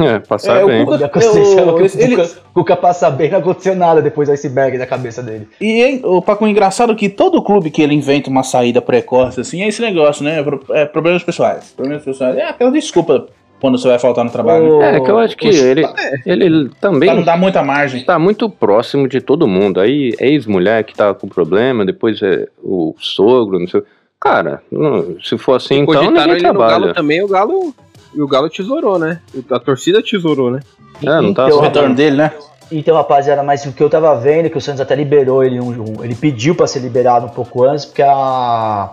É, passar É, o bem. Cuca- Já aconteceu, Eu- o ele- Cuca, Cuca passa bem, não aconteceu nada depois do iceberg na cabeça dele. E hein, o Paco, engraçado que todo clube que ele inventa uma saída precoce, assim, é esse negócio, né? Pro- É, problemas pessoais. Problemas pessoais. É aquela desculpa quando você vai faltar no trabalho. né? É, que eu acho que ele, ele Pra não também dar muita margem. tá muito próximo de todo mundo. Aí, ex-mulher que tá com problema, depois é o sogro, não sei. Cara, não- se for assim, então Cogitaram ninguém ele no Galo trabalha. também, o Galo. E o Galo tesourou, né? A torcida tesourou, né? É, não tá Então, O retorno dele, né? Então, rapaziada, mas o que eu tava vendo, é que o Santos até liberou ele, um, um- ele pediu pra ser liberado um pouco antes, porque a,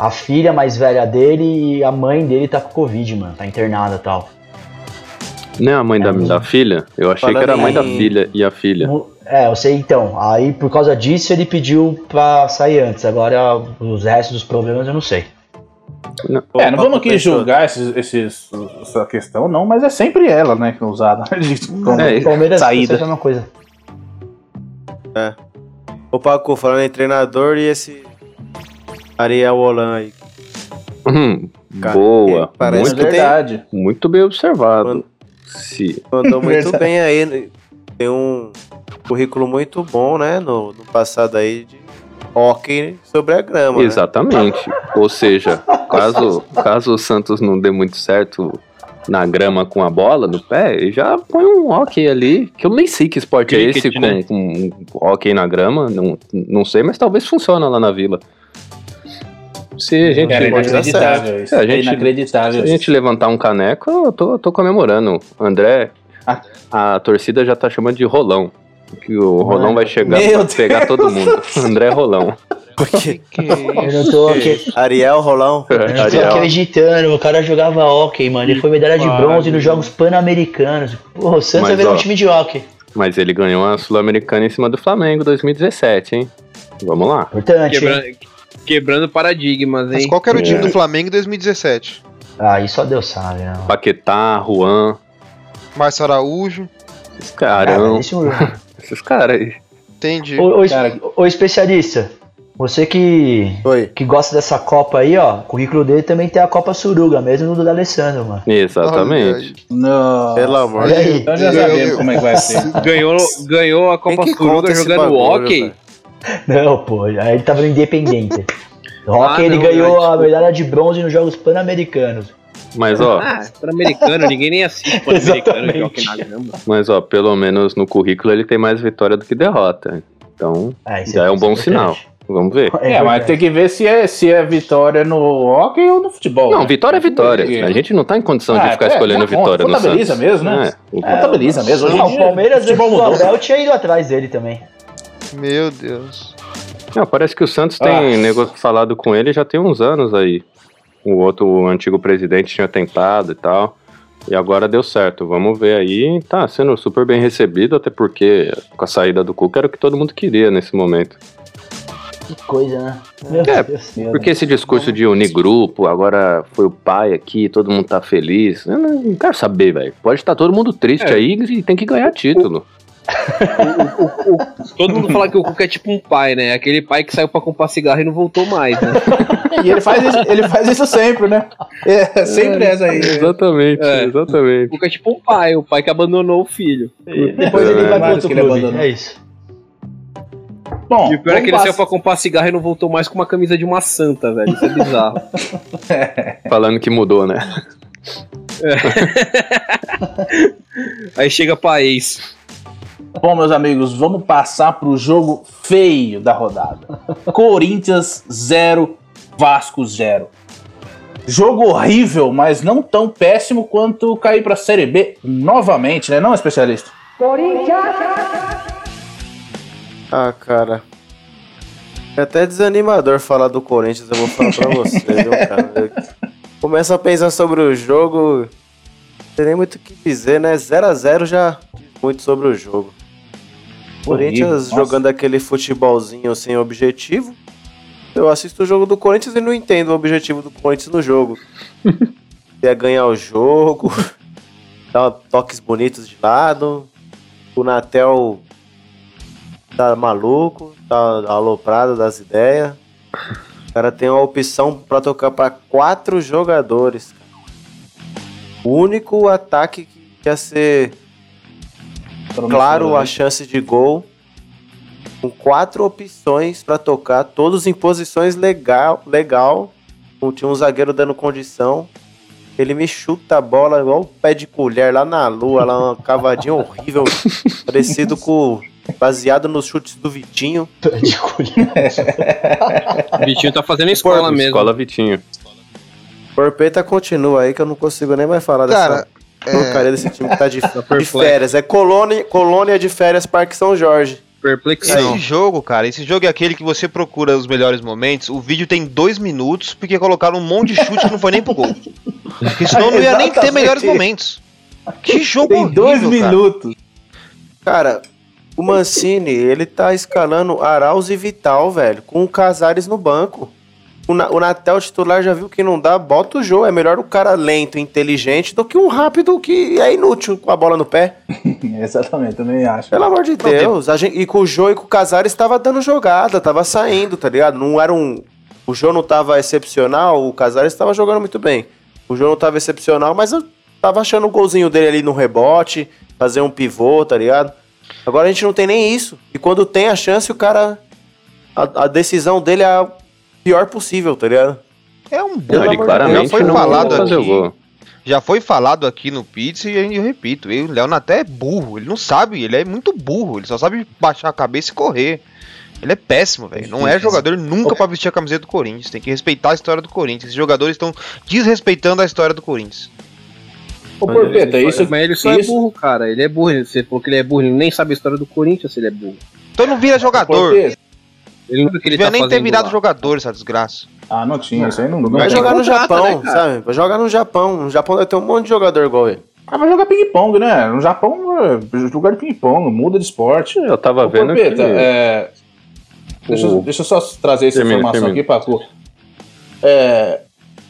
a filha mais velha dele e a mãe dele tá com Covid, mano, tá internada e tal. Não é a mãe da, da filha? Eu achei que era a mãe da filha e a filha. É, eu sei então. Aí, por causa disso, ele pediu pra sair antes. Agora, os restos dos problemas eu não sei. Pô, é, não vamos aqui julgar esses, esses- essa questão, não, mas é sempre ela, né, que é usada. de- como É, Palmeiras saída. é a mesma coisa. Ô Paco, falando em treinador e esse Ariel Holan aí. Hum, Cara, boa. parece É Muito, tem- verdade. muito bem observado. Se, Mandou muito bem aí. Tem um currículo muito bom, né? No, no passado aí de hockey sobre a grama. né? Exatamente. Ou seja, caso, caso o Santos não dê muito certo na grama com a bola no pé, ele já põe um hockey ali, que eu nem sei que esporte é Cricket, esse com, né? com hockey na grama, não, não sei, mas talvez funcione lá na vila. Se a gente, Cara, é inacreditável isso. É, a É gente- inacreditável se a gente levantar um caneco, eu tô, tô comemorando. André, Ah. a torcida já tá chamando de rolão. Que o rolão vai chegar Meu pra pegar todo mundo. André Rolão. Porque Eu não tô, aqui, Ariel Rolão. eu não tô acreditando. O cara jogava hockey, mano. Ele foi medalha de bronze nos Jogos Pan-Americanos. Porra, o Santos Mas, vai virar ó, um time de hockey. Mas ele ganhou a Sul-Americana em cima do Flamengo 2017, hein? Vamos lá. Importante. Quebrando, quebrando paradigmas, Mas hein? qual que era o time É. do Flamengo em 2017? Aí só Deus sabe, né? Paquetá, Juan, Márcio Araújo. carão, Cara, isso- esses caras aí. Entendi. Ô, ô, Cara- ô, especialista, você que, Oi. que gosta dessa Copa aí, ó, o currículo dele também tem a Copa Suruga, mesmo do D'Alessandro, mano. Exatamente. Não. Pelo amor de aí. Então já sabemos como é que vai ser. Ganhou, ganhou a Copa Suruga jogando bagulho, hockey. Não, pô, aí ele tava no Independente. Rock Ah, ele não, ganhou não, a desculpa. medalha de bronze nos Jogos Pan-Americanos. Mas ó, Ah, Pan-Americano, ninguém nem assiste Pan-Americano de mas ó, pelo menos no currículo ele tem mais vitória do que derrota. Então, Ah, já é um bom importante. sinal. Vamos ver. É, mas tem que ver se é, se é vitória no hockey ou no futebol. Não, né? vitória é vitória. Porque- A gente não tá em condição Ah, de ficar é, escolhendo tá vitória no contabiliza Santos. mesmo, né? É, o- Contabiliza mesmo. Não, o Palmeiras, do mudou. Abel, tinha ido atrás dele também. Meu Deus. Não, parece que o Santos tem Ah. nego falado com ele já tem uns anos aí. O outro o antigo presidente tinha tentado e tal. E agora deu certo. Vamos ver aí. Tá sendo super bem recebido, até porque com a saída do Cuca era o que todo mundo queria nesse momento. Que coisa, né? Meu É, Deus. Porque esse discurso de unir grupo, agora foi o pai aqui, todo mundo tá feliz. Eu não, quero saber, velho. Pode estar todo mundo triste É. aí e tem que ganhar título. Todo mundo fala que o Cuca é tipo um pai, né? Aquele pai que saiu pra comprar cigarro e não voltou mais, né? E ele faz isso, ele faz isso sempre, né? É, sempre essa aí. Exatamente, É. exatamente. O Cuca é tipo um pai, o pai que abandonou o filho. Depois ele vai pro outro clube. É isso. Bom, E o pior é que ele saiu pra comprar cigarro e não voltou mais com uma camisa de uma santa, velho. Isso é bizarro. Falando que mudou, né? Aí chega pra ex. Bom, meus amigos, vamos passar pro jogo feio da rodada. Corinthians 0, Vasco 0. Jogo horrível, mas não tão péssimo quanto cair pra Série B novamente, né? Não, especialista? Ah, cara. É até desanimador falar do Corinthians, eu vou falar pra você, viu, cara? Eu começo a pensar sobre o jogo. Não tem nem muito o que dizer, né? 0x0 já diz muito sobre o jogo. Corinthians nossa. jogando aquele futebolzinho sem objetivo. Eu assisto o jogo do Corinthians e não entendo o objetivo do Corinthians no jogo. É ganhar o jogo, dar toques bonitos de lado. O Natel tá maluco, tá aloprado das ideias. O cara tem uma opção pra tocar pra quatro jogadores. O único ataque que ia ser claro a chance de gol. Com quatro opções pra tocar, todos em posições legal, legal. Tinha um zagueiro dando condição. Ele me chuta a bola igual um pé de colher lá na lua, lá uma cavadinha horrível, parecido com baseado nos chutes do Vitinho. O Vitinho tá fazendo escola mesmo. Escola Vitinho. Porpeta continua aí que eu não consigo nem mais falar Cara, dessa porcaria desse time que tá de, de perplexo. férias. É colônia, colônia de férias Parque São Jorge. Perplexão. Esse jogo, cara, esse jogo é aquele que você procura os melhores momentos. O vídeo tem dois minutos porque colocaram um monte de chute que não foi nem pro gol. Porque senão não ia nem ter melhores momentos. Que jogo Tem dois horrível, cara. minutos. Cara, o Mancini, ele tá escalando Arauz e Vital, velho, com o Casares no banco. O, Na- o Natel titular já viu que não dá, bota o jogo. É melhor o cara lento e inteligente do que um rápido que é inútil com a bola no pé. Exatamente, também acho. Pelo amor de Deus. A gente, e com o Jô e com o Casares tava dando jogada, tava saindo, tá ligado? Não era um. O Jô não tava excepcional, o Casares tava jogando muito bem. O Jô não tava excepcional, mas eu tava achando o golzinho dele ali no rebote, fazer um pivô, tá ligado? Agora a gente não tem nem isso. E quando tem a chance, o cara. A, a decisão dele é a pior possível, tá ligado? É um Não, bom. ele claramente já foi não falado fazer o aqui. gol. Já foi falado aqui no Pizza e eu repito, ele- o Léo até é burro, ele não sabe, ele é muito burro, ele só sabe baixar a cabeça e correr. Ele é péssimo, velho. Não é jogador nunca pra vestir a camiseta do Corinthians. Tem que respeitar a história do Corinthians. Esses jogadores estão desrespeitando a história do Corinthians. Ô, Porpeta, isso, Mas ele só isso- é burro, cara. Ele é burro. Você falou que ele é burro, ele nem sabe a história do Corinthians se ele é burro. Então não vira jogador. Porpeta. Ele nunca que ele Devia tá nem ter virado lá. jogador essa desgraça. Ah, não tinha, isso aí não, não Vai jogar no Japão, né, sabe? Vai jogar no Japão. No Japão deve ter um monte de jogador igual ele. Ah, vai jogar ping-pong, né? No Japão, é lugar de ping-pong, muda de esporte. Eu tava Ô, vendo Porpeta, que... é, deixa, eu- O- deixa eu só trazer essa Termina, informação termina. aqui, Paco. É,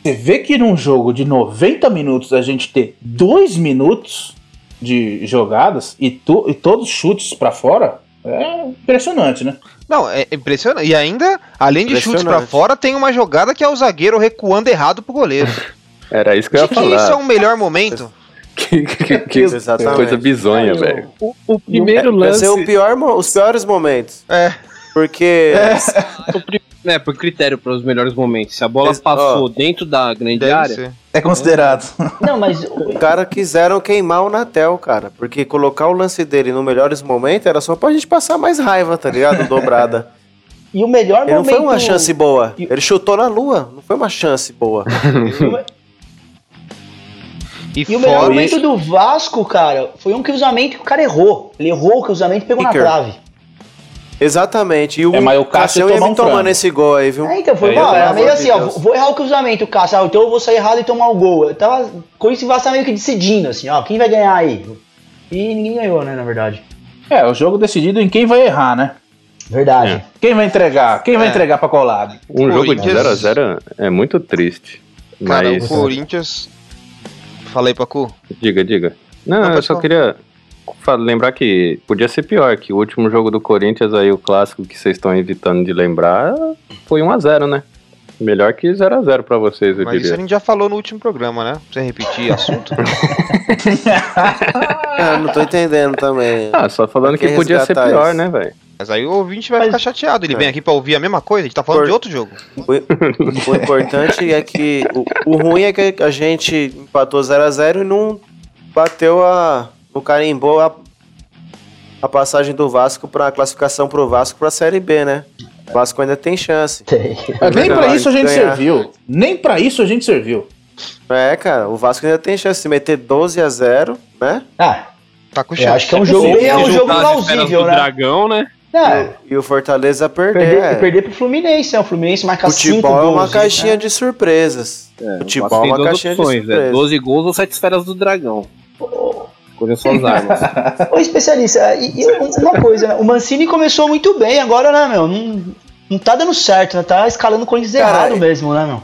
você vê que num jogo de 90 minutos a gente ter 2 minutos de jogadas e, to- e todos chutes pra fora, é impressionante, né? Não, é impressionante. E ainda, além de chutes pra Impressionante. fora, tem uma jogada que é o zagueiro recuando errado pro goleiro. Era isso que eu ia que falar. isso é um melhor momento? Que, que- que Exatamente. coisa bizonha, velho. O, o primeiro Vai lance. ser o pior, os piores momentos. É. Porque. O pri- É, por critério para os melhores momentos. Se a bola Esse- passou dentro da grande área, ser. É considerado. Não, mas Os caras quiseram queimar o Natel, cara. Porque colocar o lance dele no melhores momentos era só pra gente passar mais raiva, tá ligado? Dobrada. e o melhor Ele não momento. foi uma chance boa. Ele chutou na lua. Não foi uma chance boa. E, E o melhor momento do Vasco, cara, foi um cruzamento que o cara errou. Ele errou o cruzamento e pegou Kicker. na trave. Exatamente. E o, É, mas o Cássio Cassião ia um tomando frango. esse gol aí, viu? É, então foi É, mal. Era meio assim, ó, Deus. vou errar o cruzamento, Cássio, ah, então eu vou sair errado e tomar o gol. Eu tava com isso tá meio que decidindo, assim, ó, quem vai ganhar aí? E ninguém ganhou, né, na verdade. É, o jogo decidido em quem vai errar, né? Verdade. Quem vai entregar? Quem vai É. entregar pra colado? Um jogo de Corinthians- 0x0 é muito triste. Cara, Mas. o Corinthians. Falei, Pacu. Diga, diga. Não, Não, eu só falar. queria lembrar que podia ser pior, que o último jogo do Corinthians aí, o clássico que vocês estão evitando de lembrar, foi 1x0, né? Melhor que 0x0 pra vocês, eu Mas isso diria. a gente já falou no último programa, né? Pra você repetir assunto. Ah, não tô entendendo também. Ah, só falando que que podia ser pior, isso? né, velho? Mas aí o ouvinte vai Mas- ficar chateado. Ele É. vem aqui pra ouvir a mesma coisa, a gente tá falando Por- de outro jogo. O, o importante é que. O, o ruim é que a gente empatou 0x0 e não bateu a. Não carimbou a, a passagem do Vasco pra a classificação pro Vasco pra Série B, né? O Vasco ainda tem chance. Mas nem pra Ganhar. isso a gente Ganhar. serviu. Nem pra isso a gente serviu. É, cara, o Vasco ainda tem chance de meter 12 a 0 né? Ah, Tá com eu chance. acho que é um jogo, é um jogo plausível, né? dragão, né? É, E o Fortaleza perder. perder, é. perder pro Fluminense, né? O Fluminense marca 5 Futebol é gols. uma caixinha né? de surpresas. É, Futebol o é tem uma duas caixinha de opções, é surpresas. 12 gols ou 7 esferas do dragão. Escolha suas armas. Ô, especialista, e, e uma coisa, né? o Mancini começou muito bem agora, né, meu? Não, não tá dando certo, né? Tá escalando coisas Cara, errado mesmo, né, meu?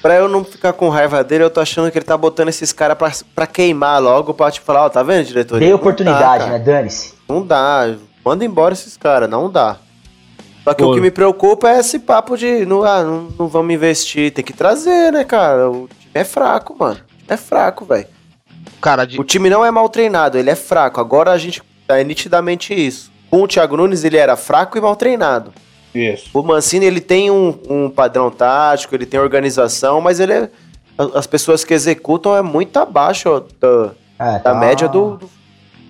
Pra eu não ficar com raiva dele, eu tô achando que ele tá botando esses caras pra, pra queimar logo, pra tipo falar, ó, tá vendo, diretoria? Dei Não oportunidade, dá, né? Dane-se. Não dá. Manda embora esses caras, não dá. Só que Pô. o que me preocupa é esse papo de não, ah, não, não vamos investir. Tem que trazer, né, cara? O time é fraco, mano. É fraco, velho. Cara, de... O time não é mal treinado, ele é fraco. Agora a gente é nitidamente isso. Com o Thiago Nunes, ele era fraco e mal treinado. Isso. O Mancini, ele tem um, um padrão tático, ele tem organização, mas ele é. As pessoas que executam é muito abaixo ó, da, É, da tá- média do. do,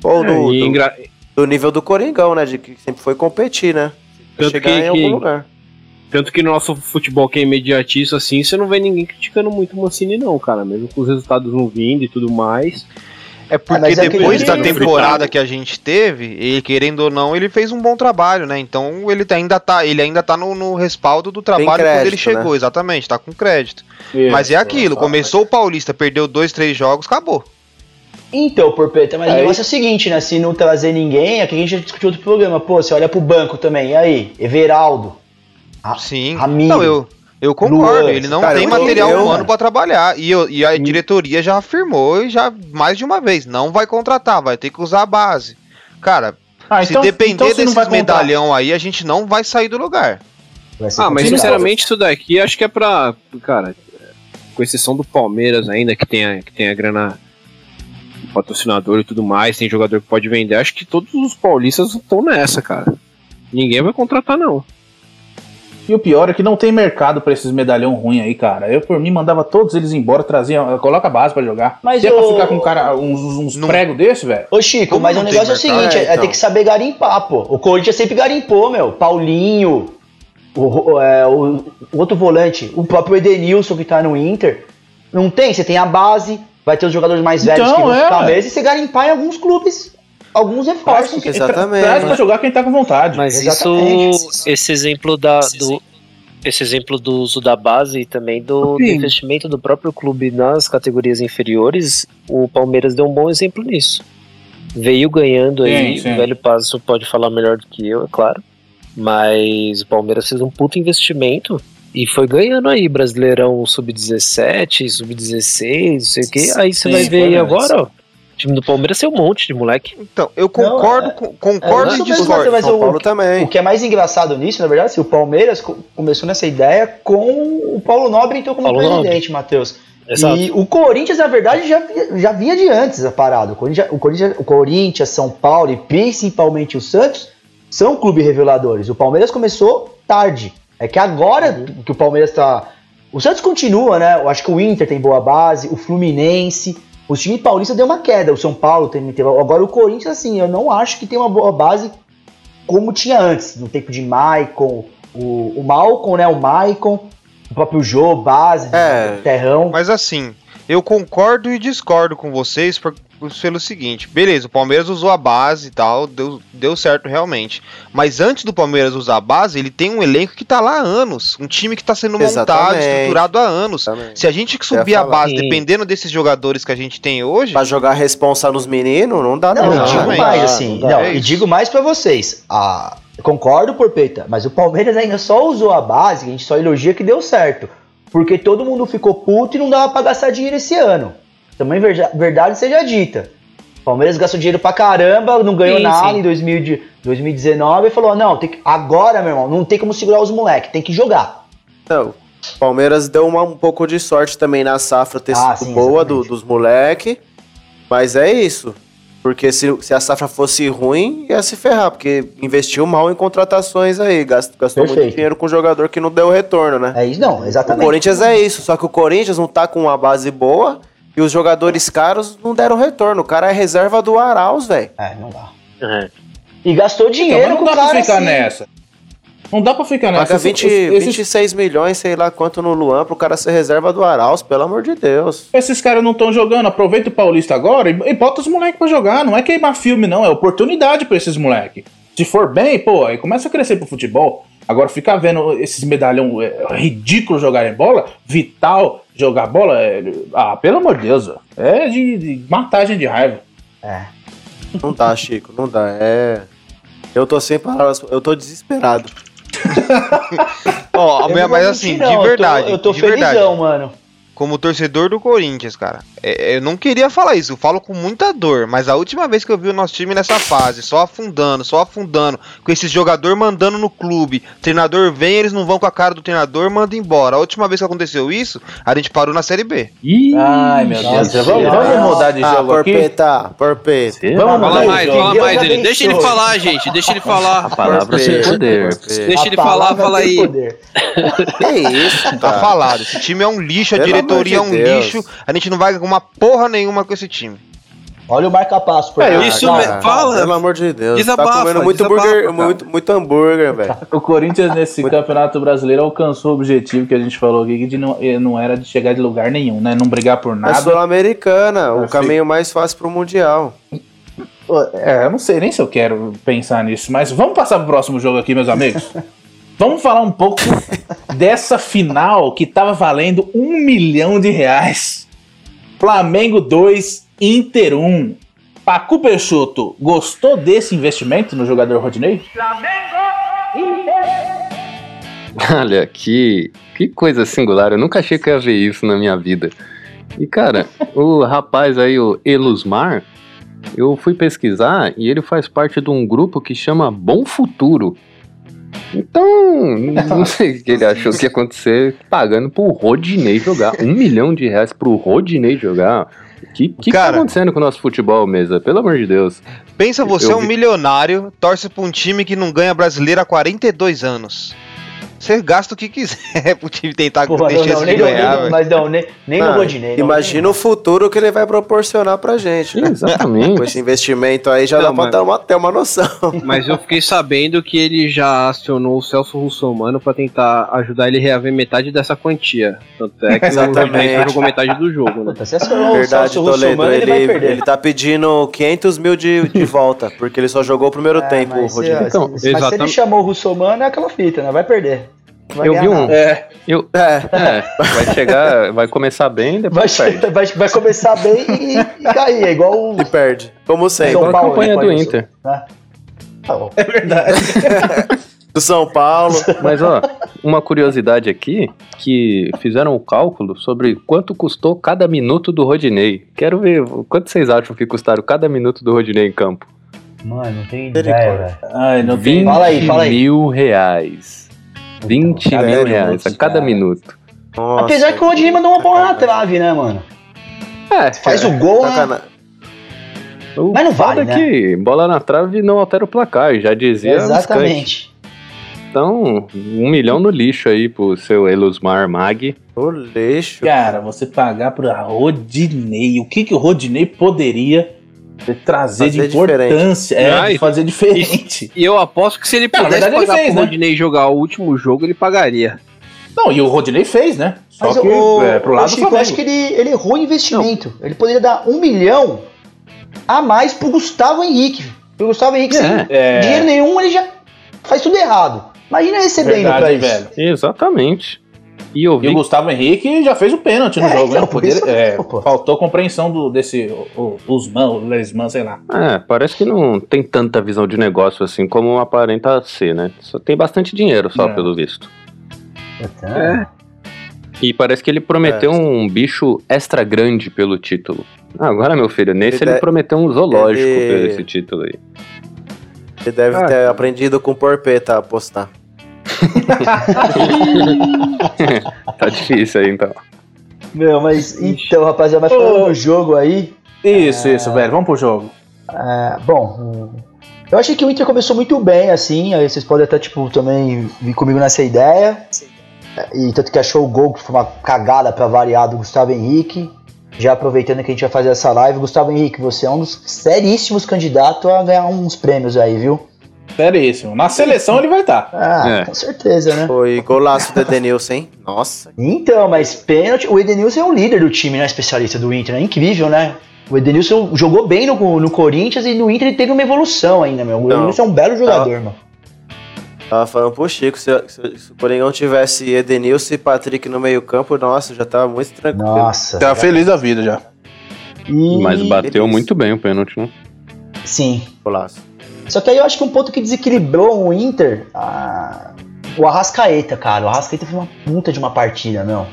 ou do, E do- engra- do nível do Coringão, né? De que sempre foi competir, né? Tanto chegar que- em algum que- lugar. Tanto que no nosso futebol que é imediatista, assim, você não vê ninguém criticando muito o Mancini, não, cara. Mesmo com os resultados não vindo e tudo mais. É porque é que depois da temporada que a gente teve, ele querendo ou não, ele fez um bom trabalho, né? Então ele tá- ainda tá, ele ainda tá no, no respaldo do trabalho quando ele crédito, chegou, né? exatamente, tá com crédito. Isso. Mas é aquilo, começou o Paulista, perdeu dois, três jogos, acabou. Então, Porpeta, mas É o negócio é o seguinte, né? Se não trazer ninguém, aqui a gente já discutiu outro programa. Pô, você olha pro banco também, e aí? Everaldo. Ah, Sim. Ramiro. Não, eu, eu concordo, Luan. ele não Cara, tem material eu- humano pra trabalhar. E, eu- e a diretoria já afirmou e já mais de uma vez, não vai contratar, vai ter que usar a base. Cara, Ah, se então- depender então desses comprar. medalhão aí, a gente não vai sair do lugar. Ah, mas sinceramente isso daqui acho que é pra. Cara, com exceção do Palmeiras ainda, que tem a, que tem a grana do patrocinador e tudo mais, tem jogador que pode vender, acho que todos os paulistas estão nessa, cara. Ninguém vai contratar, não. E o pior é que não tem mercado pra esses medalhão ruim aí, cara. Eu, por mim, mandava todos eles embora, trazia, coloca a base pra jogar. Mas Se é pra o- ficar com um cara, uns, uns Não- pregos desse, velho. Ô Chico, Como mas o negócio é o seguinte, é, É, então. ter que saber garimpar, pô. O Corinthians sempre garimpou, meu. Paulinho, o, o- é, o- o outro volante, o próprio Edenilson que tá no Inter. Não tem, você tem a base, vai ter os jogadores mais velhos Então, que vão é, ficar mesmo e você garimpar em alguns clubes, alguns reforços. que- Exatamente. Traz pra jogar quem tá com vontade. Mas Exatamente. isso, esse exemplo da, do, esse exemplo do uso da base e também do, do Sim. investimento do próprio clube nas categorias inferiores, o Palmeiras deu um bom exemplo nisso. Veio ganhando aí, Sim, sim. o velho Passo pode falar melhor do que eu, é claro. Mas o Palmeiras fez um puto investimento e foi ganhando aí, Brasileirão Sub-17, Sub-16, não sei o que. Aí você Sim, vai ver aí mesmo. agora, ó. O time do Palmeiras tem um monte de moleque. Então, eu concordo, é- com- concordo é, e discordo. mas São o- Paulo O também. que é mais engraçado nisso, na verdade, assim, o Palmeiras co- começou nessa ideia com o Paulo Nobre, então, como Paulo presidente, Matheus. Exato. E o Corinthians, na verdade, já, já vinha de antes a parada. O Corinthians, o, Corinthians, o Corinthians, São Paulo e principalmente o Santos são clubes reveladores. O Palmeiras começou tarde. É que agora que o Palmeiras tá. O Santos continua, né? Eu acho que o Inter tem boa base, o Fluminense. O time paulista deu uma queda, o São Paulo tem, teve. Agora o Corinthians, assim, eu não acho que tem uma boa base como tinha antes, no tempo de Maicon, o, o Malcom, né? O Maicon, o próprio Jô, base, É. Terrão. Mas assim, eu concordo e discordo com vocês por- pelo seguinte: beleza, o Palmeiras usou a base e tal, deu, deu certo realmente. Mas antes do Palmeiras usar a base, ele tem um elenco que tá lá há anos. Um time que tá sendo montado, Exatamente. estruturado há anos. Também. Se a gente que subir a base, Sim. dependendo desses jogadores que a gente tem hoje, Pra jogar responsa nos meninos, não dá Não, não. e não, digo não, mais, não, assim, não não, é e digo mais pra vocês. Ah, concordo, Porpeta, mas o Palmeiras ainda só usou a base, a gente só elogia que deu certo. Porque todo mundo ficou puto e não dava pra gastar dinheiro esse ano. Também verdade seja dita. O Palmeiras gastou dinheiro pra caramba, não ganhou Sim, nada sim. em 2000 de- 2019 e falou: não, tem que, agora, meu irmão, não tem como segurar os moleques, tem que jogar. Não. Palmeiras deu uma- um pouco de sorte também na safra ter Ah, sido sim, boa do- dos moleque. Mas é isso. Porque se, se a safra fosse ruim, ia se ferrar, porque investiu mal em contratações aí, gast- gastou muito dinheiro com jogador que não deu retorno, né? É isso, não, O exatamente. Corinthians é isso, só que o Corinthians não tá com uma base boa e os jogadores caros não deram retorno. O cara é reserva do Arauz, velho. É, não dá. É. E gastou Então, dinheiro mas não com dá o pra cara ficar assim. nessa. Não dá pra ficar nessa. Paga Esses- 20, esses, 26 milhões, sei lá quanto no Luan, pro cara ser reserva do Arauz, pelo amor de Deus. esses caras não estão jogando. Aproveita o Paulista agora e, e bota os moleques pra jogar. Não é queimar filme, não. É oportunidade pra esses moleques. Se for bem, pô, aí começa a crescer pro futebol. Agora, ficar vendo esses medalhão é, ridículos jogarem bola, Vital jogar bola, é, ah, pelo amor de Deus, é de, de matagem de raiva. É. Não dá, Chico, não dá. É. Eu tô sem palavras, eu tô desesperado. Ó, Eu mas assim, não, de eu tô- verdade. Eu tô, de verdade. felizão, mano. Como torcedor do Corinthians, cara. é, eu não queria falar isso, eu falo com muita dor, mas a última vez que eu vi o nosso time nessa fase, só afundando, só afundando, com esses jogador mandando no clube, treinador vem, eles não vão com a cara do treinador, manda embora. A última vez que aconteceu isso, a gente parou na Série B. Ih, Ai, meu Deus. Deus. Vamos, vamos mudar de Ah, jogo aqui? porpeta, porpeta. Vamos Fala mudar de mais, jogo. fala mais dele. Deixa ele falar, gente. Deixa ele falar. A palavra Porpeta, poder. Deixa ele falar, fala tem aí. poder. Que isso, Tá falado, esse time é um lixo, a Pelo diretoria é um de Deus. lixo, a gente não vai arrumar porra nenhuma com esse time. Olha o marca-passo. por É, isso Cara, fala. Pelo amor de Deus. Desabafa, tá comendo muito, desabafa, burger, muito, muito hambúrguer, velho. O Corinthians nesse campeonato brasileiro alcançou o objetivo que a gente falou aqui, que de não, eh, não era de chegar de lugar nenhum, né? Não brigar por É nada. Sul-Americana, o caminho mais fácil pro Mundial. É, eu não sei nem se eu quero pensar nisso, mas vamos passar pro próximo jogo aqui, meus amigos. vamos falar um pouco dessa final que tava valendo um milhão de reais. Flamengo 2, Inter 1. Pacu Peixoto, gostou desse investimento no jogador Rodinei? Olha, que, que coisa singular. Eu nunca achei que ia ver isso na minha vida. E, cara, o rapaz aí, o Elusmar, eu fui pesquisar e ele faz parte de um grupo que chama Bom Futuro. Então, não sei o que ele achou que ia acontecer pagando pro Rodinei jogar. Um milhão de reais pro Rodinei jogar. O que, que, que tá acontecendo com o nosso futebol, mesa? Pelo amor de Deus. Pensa você Eu é um milionário, torce pra um time que não ganha brasileiro há 42 anos. Você gasta o que quiser pro time tentar ter não, chance não, de nem, não, ganhar, nem, mas não, nem, nem Ah, no Rodinei. não, Imagina o futuro que ele vai proporcionar pra gente, né? Exatamente. Com esse investimento aí já Não, dá pra mas- ter uma, ter uma noção. Mas eu fiquei sabendo que ele já acionou o Celso Russomano pra tentar ajudar ele a reaver metade dessa quantia. Tanto é que o Exatamente. Só jogou metade do jogo, né? Puta, Se acionou o Verdade, Celso Toledo. Russomano, ele, Ele, vai perder. ele tá pedindo 500 mil de, de volta, porque ele só jogou o primeiro É, tempo, mas, se, Rodinei. Então, mas se ele chamou o Russomano, é aquela fita, né? Vai perder. Vai Eu vi um-. É. Eu, É, é, vai chegar, vai começar bem, Vai, depois perde. vai, vai começar bem e, e cair. É igual o e perde. Como sempre. São igual a Paulo, campanha né, do Paulo? Inter. Né? Tá bom. É verdade. Do São Paulo. Mas ó, uma curiosidade aqui, que fizeram o cálculo sobre quanto custou cada minuto do Rodinei. Quero ver quanto vocês acham que custaram cada minuto do Rodinei em campo. Mano, não tem ideia, velho. Ai, não tem. 20 Fala aí, fala aí. mil reais. 20 Cara, mil é reais a cada cara. minuto. Nossa, Apesar que o Rodinei mandou uma bola na trave, né, mano? É, Faz o gol, né? O Mas não vale, é né? que bola na trave não altera o placar, já dizia. Exatamente. Então, um milhão no lixo aí pro seu Elusmar Mag. O lixo. Cara, você pagar pra Rodinei, o que, que o Rodinei poderia trazer de Fazer diferente. importância? É, Ah, e- fazer diferente. E eu aposto que se ele Não, na pudesse verdade ele pagar fez, pro né? Rodinei jogar o último jogo, ele pagaria. Não, e o Rodinei fez, né? Só Mas que o, é, pro lado o do Chico, eu Flamengo. acho que ele, ele errou o investimento. Ele poderia dar um milhão a mais pro Gustavo Henrique. Pro Gustavo Henrique, sem É, É, dinheiro nenhum, ele já faz tudo errado. Imagina recebendo verdade, pra isso. velho. exatamente. E eu E o Gustavo Henrique já fez o pênalti no É, jogo, então, né? Poder- isso- é, pô. faltou compreensão do, desse. O, o, Usman, o Lesman, sei lá. É, parece que não tem tanta visão de negócio assim como aparenta ser, né? Só tem bastante dinheiro só, É. pelo visto. É. E parece que ele prometeu um bicho extra grande pelo título. Ah, agora, meu filho, nesse Ele ele, é- prometeu um zoológico ele- por esse título aí. Ele deve Ah. ter aprendido com o Porpeta a apostar. Tá difícil aí, então. Meu, mas então, rapaziada, mas falando jogo aí, Isso, isso, velho. Vamos pro jogo. É, bom, eu achei que o Inter começou muito bem, assim, aí vocês podem até, tipo, também vir comigo nessa ideia. E tanto que achou o gol, que foi uma cagada pra variar do Gustavo Henrique. Já aproveitando que a gente vai fazer essa live, Gustavo Henrique, você é um dos seríssimos candidatos a ganhar uns prêmios aí, viu? Seríssimo. Na seleção ele vai estar. Ah, É. com certeza, né? Foi golaço do Edenilson, hein? Nossa. Então, mas pênalti, o Edenilson é o líder do time, né? Especialista do Inter, é incrível, né? O Edenilson jogou bem no, no Corinthians e no Inter ele teve uma evolução ainda, meu. O Não. Edenilson é um belo jogador, mano. Tava falando pro Chico, se, se- se o Coringão tivesse Edenilson e Patrick no meio campo, nossa, já tava muito tranquilo. Nossa. Tá feliz da vida já. E- Mas bateu muito bem o pênalti, né? Sim. Golaço. Só que aí eu acho que um ponto que desequilibrou o Inter, ah, o Arrascaeta, cara. O Arrascaeta foi uma puta de uma partida, meu.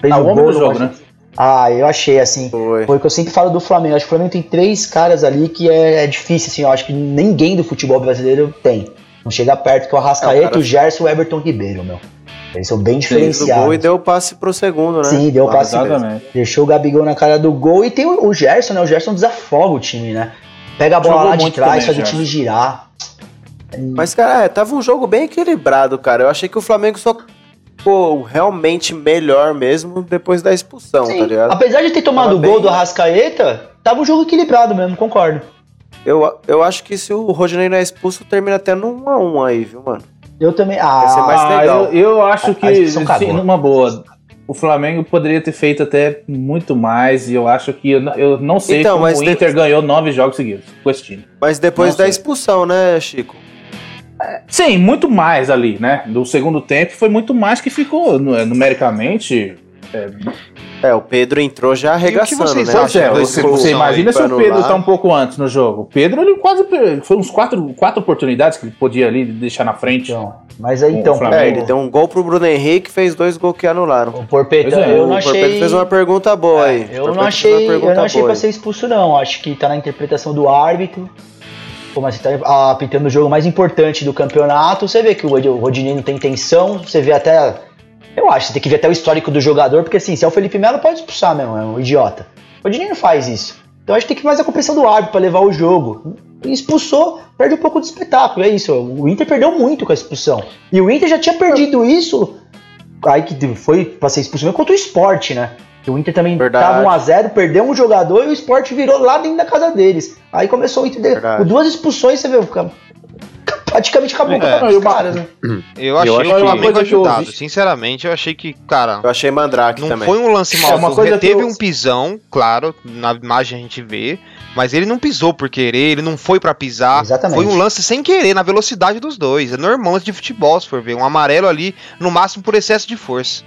Fez Ah, o homem do jogo, né? Ah, eu achei assim. Foi. Foi o que eu sempre falo do Flamengo. Acho que o Flamengo tem três caras ali que é, é difícil, assim. Eu acho que ninguém do futebol brasileiro tem. Não chega perto que o Arrascaeta, É, o cara- o Gerson e o Everton Ribeiro, meu. Eles são bem Fez o diferenciados. gol e deu o passe pro segundo, né? Sim, deu o passe. Exatamente. Deixou o Gabigol na cara do gol e tem o, o Gerson, né? O Gerson desafoga o time, né? Pega a bola Jogou lá de trás, também, faz o time girar. Mas, cara, é, tava um jogo bem equilibrado, cara. Eu achei que o Flamengo só ficou realmente melhor mesmo depois da expulsão, Sim, tá ligado? Apesar de ter tomado o gol bem- do Arrascaeta, tava um jogo equilibrado mesmo, concordo. Eu, eu acho que se o Rodinei não é expulso, termina até no 1x1 aí, viu, mano? Eu também. Vai ser Ah, mais Ah, legal. eu, eu acho A- que, sim, numa boa, o Flamengo poderia ter feito até muito mais e eu acho que eu, não- eu não sei Então, como mas o Inter ganhou nove jogos seguidos com esse time. Mas depois Não da sei. expulsão, né, Chico? Sim, muito mais ali, né? Do segundo tempo foi muito mais que ficou nu- numericamente. É, o Pedro entrou já arregaçando, vocês né? acham Pois é, você, você imagina se o Pedro tá um pouco antes no jogo. O Pedro, ele quase. Foi uns quatro, quatro oportunidades que ele podia ali deixar na frente. então. Mas aí então. É, ele deu um gol pro Bruno Henrique fez dois gols que anularam. O Porpeta, é, eu o não Porpeta achei. fez uma pergunta boa É, aí. eu não Porpeta achei, eu não achei boa pra aí. ser expulso, não. Acho que tá na interpretação do árbitro. Como assim, tá apitando o jogo mais importante do campeonato. Você vê que o Rodinei não tem intenção. Você vê até. Eu acho, você tem que ver até o histórico do jogador, porque assim, se é o Felipe Melo, pode expulsar mesmo, é um idiota. O Rodinei não faz isso. Então acho que tem que fazer a compensação do árbitro pra levar o jogo. E expulsou, perde um pouco do espetáculo, é isso. O Inter perdeu muito com a expulsão. E o Inter já tinha perdido isso, aí que foi pra ser expulso mesmo contra o esporte, né? O Inter também Verdade. tava 1x0, perdeu um jogador e o esporte virou lá dentro da casa deles. Aí começou o Inter. Verdade. Com duas expulsões, você vê, praticamente acabou É. o campeonato dos caras, né? Eu achei acho o que- Flamengo uma coisa que eu ouvi- Sinceramente, eu achei que, cara, Eu achei Mandrake não também. foi um lance É, uma maldoso. coisa Ele que teve eu- um pisão, claro, na imagem a gente vê, mas ele não pisou por querer, ele não foi pra pisar. Exatamente. Foi um lance sem querer, na velocidade dos dois. É normal lance de futebol, se for ver. Um amarelo ali, no máximo por excesso de força.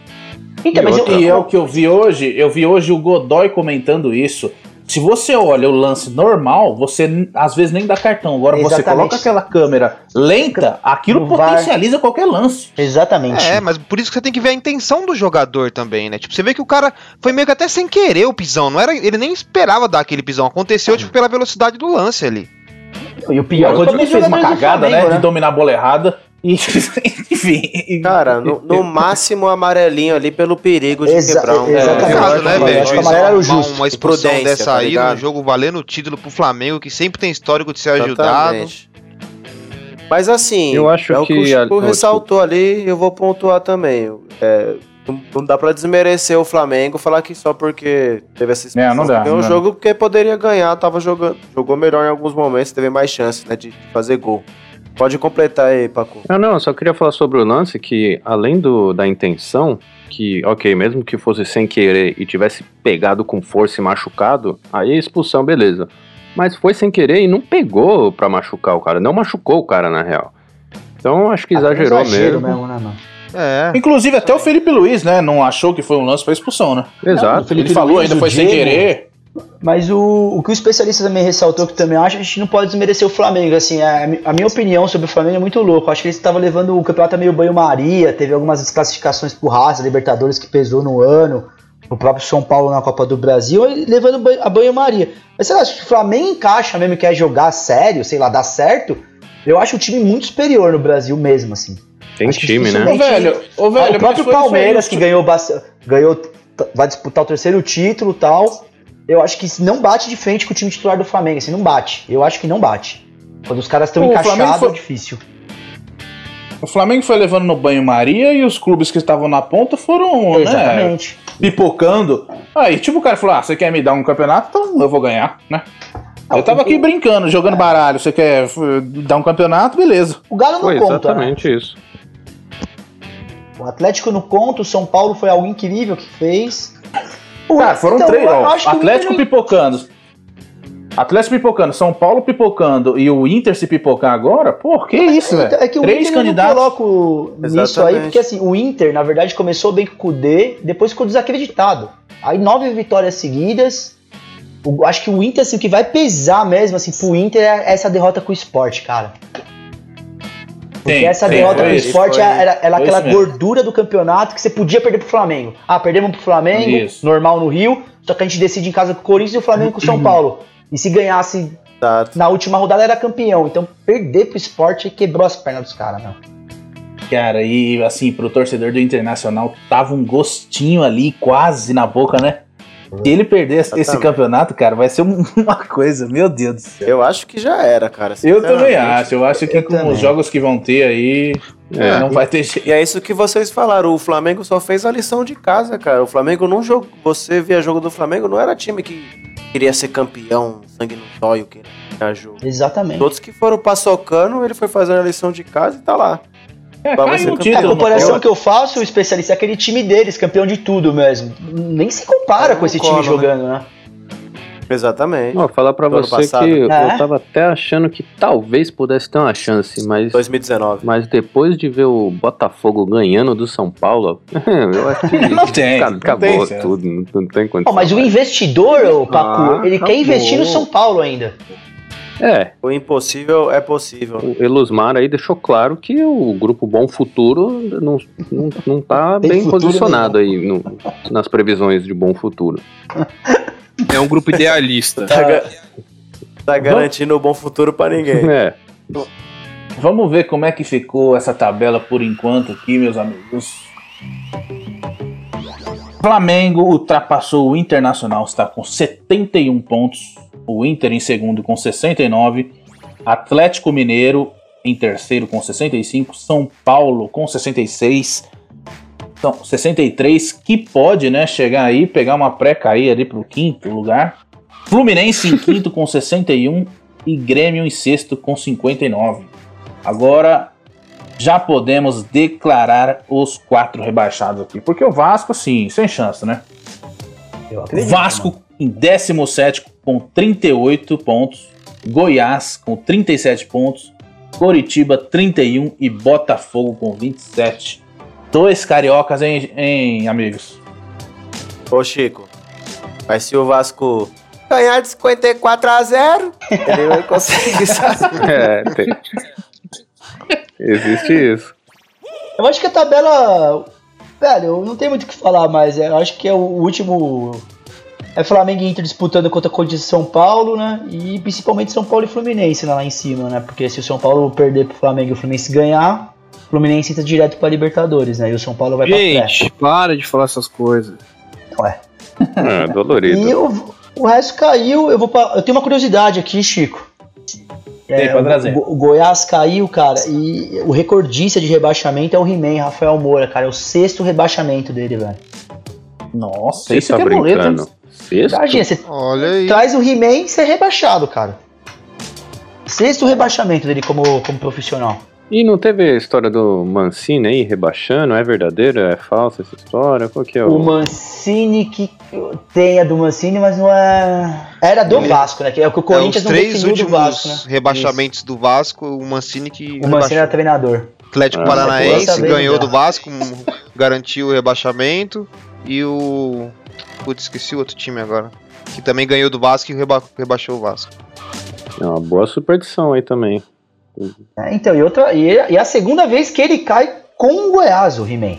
Então, mas eu, E é o que eu vi hoje, eu vi hoje o Godoy comentando isso. Se você olha o lance normal, você às vezes nem dá cartão. Agora você Exatamente. coloca aquela câmera lenta, aquilo VAR. potencializa qualquer lance. Exatamente. É, mas por isso que você tem que ver a intenção do jogador também, né? Tipo, você vê que o cara foi meio que até sem querer o pisão. Não era, ele nem esperava dar aquele pisão. Aconteceu, tipo, pela velocidade do lance ali. E o pior o foi também dos fez uma cagada, né, Flamengo, De dominar a bola errada. Enfim. Cara, no, no máximo amarelinho ali pelo perigo de Exa- quebrar um. exatamente. É, Errado, eu né, velho? amarelo era o uma, justo. uma expulsão Prudência, dessa tá aí no jogo valendo o título pro Flamengo, que sempre tem histórico de ser ajudado. Exatamente. Mas assim, Eu acho é o que, que o Chico a- ressaltou ali, eu vou pontuar também. É, não, dá pra desmerecer o Flamengo, falar que só porque teve essa É, não dá, Foi um jogo que poderia ganhar, tava jogando, jogou melhor em alguns momentos, teve mais chance né, de fazer gol. Pode completar aí, Paco. Não, não, eu só queria falar sobre o lance que, além do, da intenção, que, ok, mesmo que fosse sem querer e tivesse pegado com força e machucado, aí expulsão, beleza. Mas foi sem querer e não pegou pra machucar o cara, não machucou o cara na real. Então acho que exagerou Ah, Exagero mesmo. né, mano? É. Inclusive, até o Felipe Luiz, né? Não achou que foi um lance, foi expulsão, né? Não, o Exato. Felipe Ele falou, Luiz, ainda foi sem Diego. querer. Mas o, o que o especialista também ressaltou, que também acha, a gente não pode desmerecer o Flamengo. Assim, a, a minha opinião sobre o Flamengo é muito louco. Eu acho que ele estava levando o campeonato meio banho-maria, teve algumas desclassificações por raça, Libertadores que pesou no ano, o próprio São Paulo na Copa do Brasil, levando banho- a banho-maria. Mas sei lá, se o Flamengo encaixa mesmo e quer jogar sério, sei lá, dar certo, eu acho o time muito superior no Brasil mesmo, assim. Tem Acho que time, né? Ô, velho, ô, velho, o próprio Palmeiras, que ganhou, ganhou, vai disputar o terceiro título e tal. Eu acho que não bate de frente com o time titular do Flamengo, assim, não bate. Eu acho que não bate. Quando os caras estão encaixados, foi- é difícil. O Flamengo foi levando no banho-maria e os clubes que estavam na ponta foram, né, Exatamente. pipocando. Aí, tipo, o cara falou: Ah, você quer me dar um campeonato? Então eu vou ganhar, né? Ah, Eu tava aqui brincando, jogando baralho. Você quer uh, dar um campeonato? Beleza. O Galo não Foi conta, né? exatamente isso. O Atlético não conta, o São Paulo foi algo incrível que fez. O- Cara, foram então, três. Ó, Atlético Inter pipocando. Atlético pipocando, São Paulo pipocando e o Inter se pipocar agora? Pô, que isso, Então, velho? É que o Três Inter eu não candidatos. coloco nisso aí, porque assim, o Inter, na verdade, começou bem com o Kudê, depois ficou desacreditado. Aí nove vitórias seguidas. O- acho que o Inter, assim, o que vai pesar mesmo, assim, pro Inter é essa derrota com o esporte, cara. Porque Tem, essa tem, derrota foi com o isso, esporte foi- era, era foi aquela gordura do campeonato que você podia perder pro Flamengo. Ah, perdemos pro Flamengo, Isso. normal no Rio, só que a gente decide em casa com o Corinthians e o Flamengo com o São Uhum. Paulo. E se ganhasse Exato. na última rodada era campeão. Então perder pro esporte quebrou as pernas dos caras, meu. Cara, e assim, pro torcedor do Internacional, tava um gostinho ali, quase na boca, né? Se ele perder esse Exatamente. campeonato, cara, vai ser um- uma coisa, meu Deus do céu. Eu acho que já era, cara. Eu também acho, eu acho que Eu com também. os jogos que vão ter aí, É. não vai ter jeito. E é isso que vocês falaram. O Flamengo só fez a lição de casa, cara. O Flamengo não jogou. Você via jogo do Flamengo, não era time que queria ser campeão, sangue no zóio, queria ganhar jogo. Exatamente. Todos que foram paçocando, ele foi fazendo a lição de casa e tá lá. É, cai ser um. É, a título. comparação não que eu faço, o especialista, é aquele time deles, campeão de tudo mesmo. Nem se compara É, com esse não time né? jogando, né? Exatamente. Ó, falar pra ano você passado. que É? eu tava até achando que talvez pudesse ter uma chance, mas 2019. Mas depois de ver o Botafogo ganhando do São Paulo, eu acho que Não tem, Ca- não acabou tem tudo, não, não tem condição. Ó, mas o mais. investidor, ô, Pacu, Ah, ele quer acabou. investir no São Paulo ainda. É, O impossível é possível. o Elusmar aí deixou claro que o grupo Bom Futuro não, não, não tá bem posicionado aí no- nas previsões de Bom Futuro. É um grupo idealista. Tá, ga- tá garantindo um bom futuro pra ninguém. É, Vamos ver como é que ficou essa tabela por enquanto aqui, meus amigos. Flamengo ultrapassou o Internacional, está com 71 pontos. O Inter em segundo com 69. Atlético Mineiro em terceiro com 65. São Paulo com 66. Então, 63, que pode né, chegar aí, pegar uma pré-cair ali pro quinto lugar. Fluminense em quinto com 61 e Grêmio em sexto com 59. Agora já podemos declarar os quatro rebaixados aqui. Porque o Vasco, sim, sem chance, né? Acredito, Vasco em 17 com 38 pontos. Goiás com 37 pontos. Coritiba 31 e Botafogo com 27. Dois cariocas, hein, hein amigos? Ô, Chico. Mas se o Vasco ganhar de 54 a 0, ele vai conseguir sair. é, tem- existe isso. Eu acho que a tabela. Velho, eu não tenho muito o que falar mais. Eu acho que é o último. É Flamengo e Inter disputando contra a Corinthians e São Paulo, né? E principalmente São Paulo e Fluminense né, lá em cima, né? Porque se o São Paulo perder pro Flamengo e o Fluminense ganhar, o Fluminense entra direto pra Libertadores, né? E o São Paulo vai Gente, para de falar essas coisas. pra Ué. É, E dolorido. eu- o resto caiu. Eu, vou pra- eu tenho uma curiosidade aqui, Chico. Tem pra o, trazer. Go- o Goiás caiu, cara, e o recordista de rebaixamento é o He-Man, Rafael Moura, cara. É o sexto rebaixamento dele, velho. Nossa, Você isso tá que é boleto, brincando. Sexto? Imagina, você Olha aí. traz o He-Man e você é rebaixado, cara. Sexto rebaixamento dele como, como profissional. E não teve a história do Mancini aí rebaixando? É verdadeiro? É falsa essa história? Qual que é o. O Mancini que tem a do Mancini, mas não é. Era do Ele- Vasco, né? Que é o que o É, Corinthians os não três definiu do últimos Vasco, né? rebaixamentos do Vasco, o Mancini que Isso. O Mancini era rebaixou. treinador. Atlético Ah, Paranaense dessa vez ganhou dá. do Vasco, garantiu o rebaixamento. E o. Putz, esqueci o outro time agora. Que também ganhou do Vasco e reba- rebaixou o Vasco. É uma boa superstição aí também. É, então, e, outra, e, e a segunda vez que ele cai com o Goiás, o He-Man.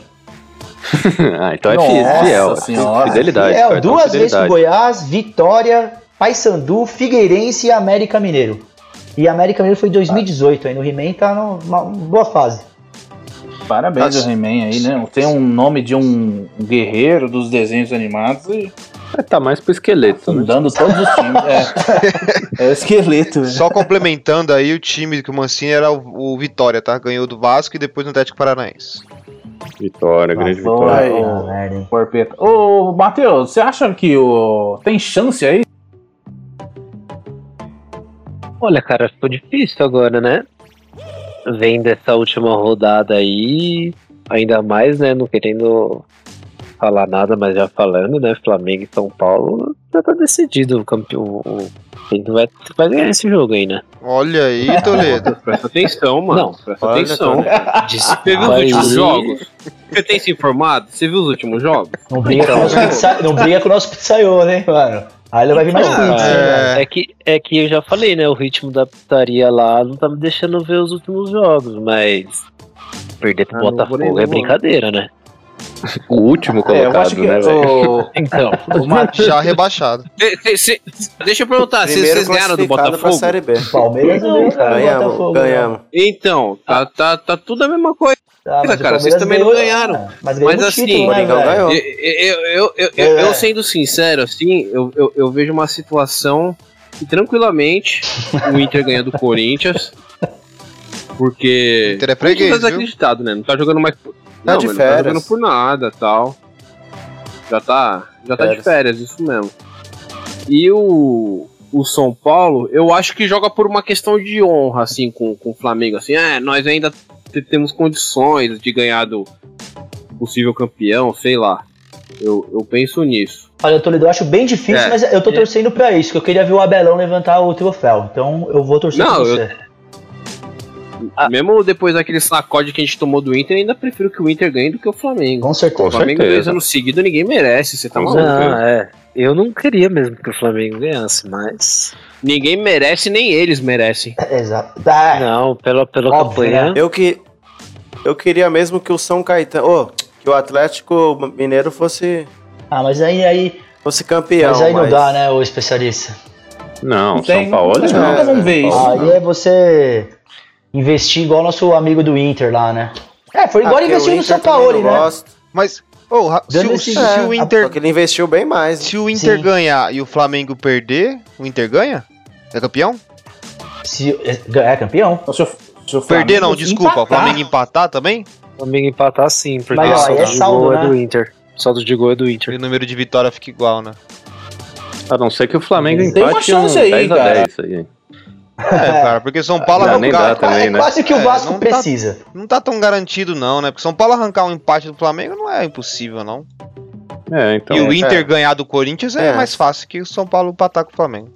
ah, então é Nossa fi- fiel. senhora. Fidelidade. É, cartão duas vezes com o. Goiás, Vitória, Paysandu, Figueirense e América Mineiro. E América Mineiro foi em 2018 ainda. O He-Man tá numa boa fase. Parabéns Nossa. ao He-Man aí, né? Tem um nome de um guerreiro dos desenhos animados e É, tá mais pro esqueleto, né? Fundando todos os times. É, é o esqueleto. né? Só complementando aí, o time que o Mancini era o, o Vitória, tá? Ganhou do Vasco e depois no Atlético Paranaense. Vitória, grande Passou, vitória. hein? Porpeta. Ô, Matheus, você acha que o... tem chance aí? Olha, cara, ficou difícil agora, né? Vem dessa última rodada aí, ainda mais, né? Não querendo falar nada, mas já falando, né? Flamengo e São Paulo já tá decidido o campeão. o- Quem vai, vai ganhar esse jogo aí, né? Olha aí, Toledo. Presta atenção, mano. Não. Presta Olha, atenção. Você viu os últimos jogos? Você tem se informado? Você viu os últimos jogos? Não briga, Então, com o nosso pizza... não briga com o nosso pizzaiolo, hein, mano? Aí ele vai vir mais pizza, hein, velho? É que, é que eu já falei, né? O ritmo da putaria lá não tá me deixando ver os últimos jogos, mas. Perder pro Ah, Botafogo é brincadeira, né? O último É, eu acho colocado, que né, velho? o, Então. o Já rebaixado. Cê- deixa eu perguntar, Primeiro vocês ganharam do Botafogo? Série B. Palmeiras não, cara. Ganhamos, Botafogo, né? ganhamos. Então, tá, tá, tá tudo a mesma coisa. Tá, mas o cara, vocês também não ganhou- ganharam. Ah, Mas Mas assim, título, né, ganhou. Eu, eu, eu, eu, É. eu sendo sincero, assim, eu, eu, eu vejo uma situação que tranquilamente o Inter ganha do Corinthians. Porque. Inter é o Corinthians tá desacreditado, né? Não tá jogando mais. Tá não, de mas Não férias. tá jogando por nada tal. Já tá. Já tá de Férias. férias, isso mesmo. E o. O São Paulo, eu acho que joga por uma questão de honra, assim, com, com o Flamengo. Assim, é, nós ainda temos condições de ganhar do possível campeão, sei lá. Eu, eu penso nisso. Olha, Toledo, eu acho bem difícil, É. mas eu tô É. torcendo pra isso, que eu queria ver o Abelão levantar o troféu. Então eu vou torcer Não, pra eu- você. Ah. Mesmo depois daquele sacode que a gente tomou do Inter, ainda prefiro que o Inter ganhe do que o Flamengo. Com certeza. o Flamengo certeza. dois anos seguidos ninguém merece, você tá Com maluco? Não, é. Eu não queria mesmo que o Flamengo ganhasse, mas. Ninguém merece, nem eles merecem. É, Exato. Ah, Não, pela, pela Óbvio, campanha. Eu que eu queria mesmo que o São Caetano, ô, que o Atlético Mineiro fosse ah, mas aí, aí, fosse campeão, mas aí não dá, né, o especialista. Não, Tem- São Paulo não. nunca vamos ver isso. Aí é você investir igual nosso amigo do Inter lá, né? É, foi igual Ah, o no São Paulo, né? gosta. Mas, ô, ra- se, o- se é, o Inter, Só que ele investiu bem mais. se o Inter Sim. ganhar e o Flamengo perder, o Inter ganha? É campeão? Se, é, é campeão. Se o- se o Perder não, desculpa. O empatar, Flamengo empatar também? O Flamengo empatar sim, porque Mas, o ó, saldo aí é de saldo, gol né? é do Inter. O saldo de gol é do E Inter. o número de vitória fica igual, né? A não ser que o Flamengo Tem uma empate chance um aí, 10 a cara. 10 aí. É, cara, porque São Paulo Não, nem arrancar- dá também, é né? quase que o É, Vasco não tá- precisa. não tá tão garantido, não, né? Porque São Paulo arrancar um empate do Flamengo não é impossível, não. É, então. e o Inter é. ganhar do Corinthians é, É. mais fácil que o São Paulo empatar com o Flamengo.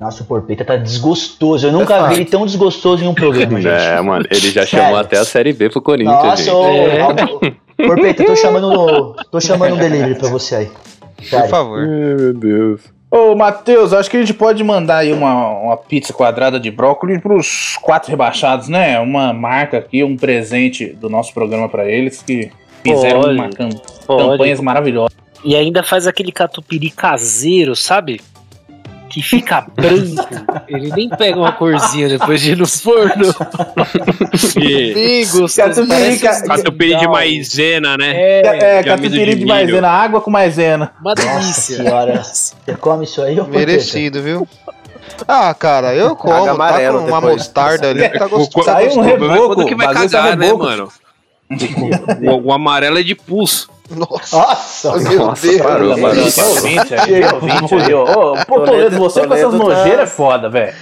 Nossa, o Porpeta tá desgostoso. Eu nunca vi ele tão desgostoso em um programa, gente. É, mano, ele já Sério. chamou até a Série B pro Corinthians, Nossa, gente. ô, É. Porpeta, tô chamando, tô chamando um delivery pra você aí. Por Sério. favor. Ai, meu Deus. Ô, Matheus, acho que a gente pode mandar aí uma, uma pizza quadrada de brócolis pros quatro rebaixados, né? Uma marca aqui, um presente do nosso programa pra eles que fizeram Pode. uma cam- Pode. campanhas maravilhosas. E ainda faz aquele catupiry caseiro, sabe? Que fica branco. Ele nem pega uma corzinha depois de ir no forno. Gostoso. Catupiry ca- um catupiry de maisena, né? É, É, de amido catupiry de de maisena, água com maisena. uma Nossa delícia. senhora. Você come isso aí? Merecido, viu? Ah, cara, eu como. Tá amarelo com uma depois. mostard ali, tá gostoso. Saiu um é reboco, quando que vai tá cagar, né, mano? O, o amarelo é de pulso. Nossa, Nossa, meu Nossa, Deus. parou, parou. Ô, Pô, Toledo, Toledo- você com essas tá- nojeiras é foda, velho.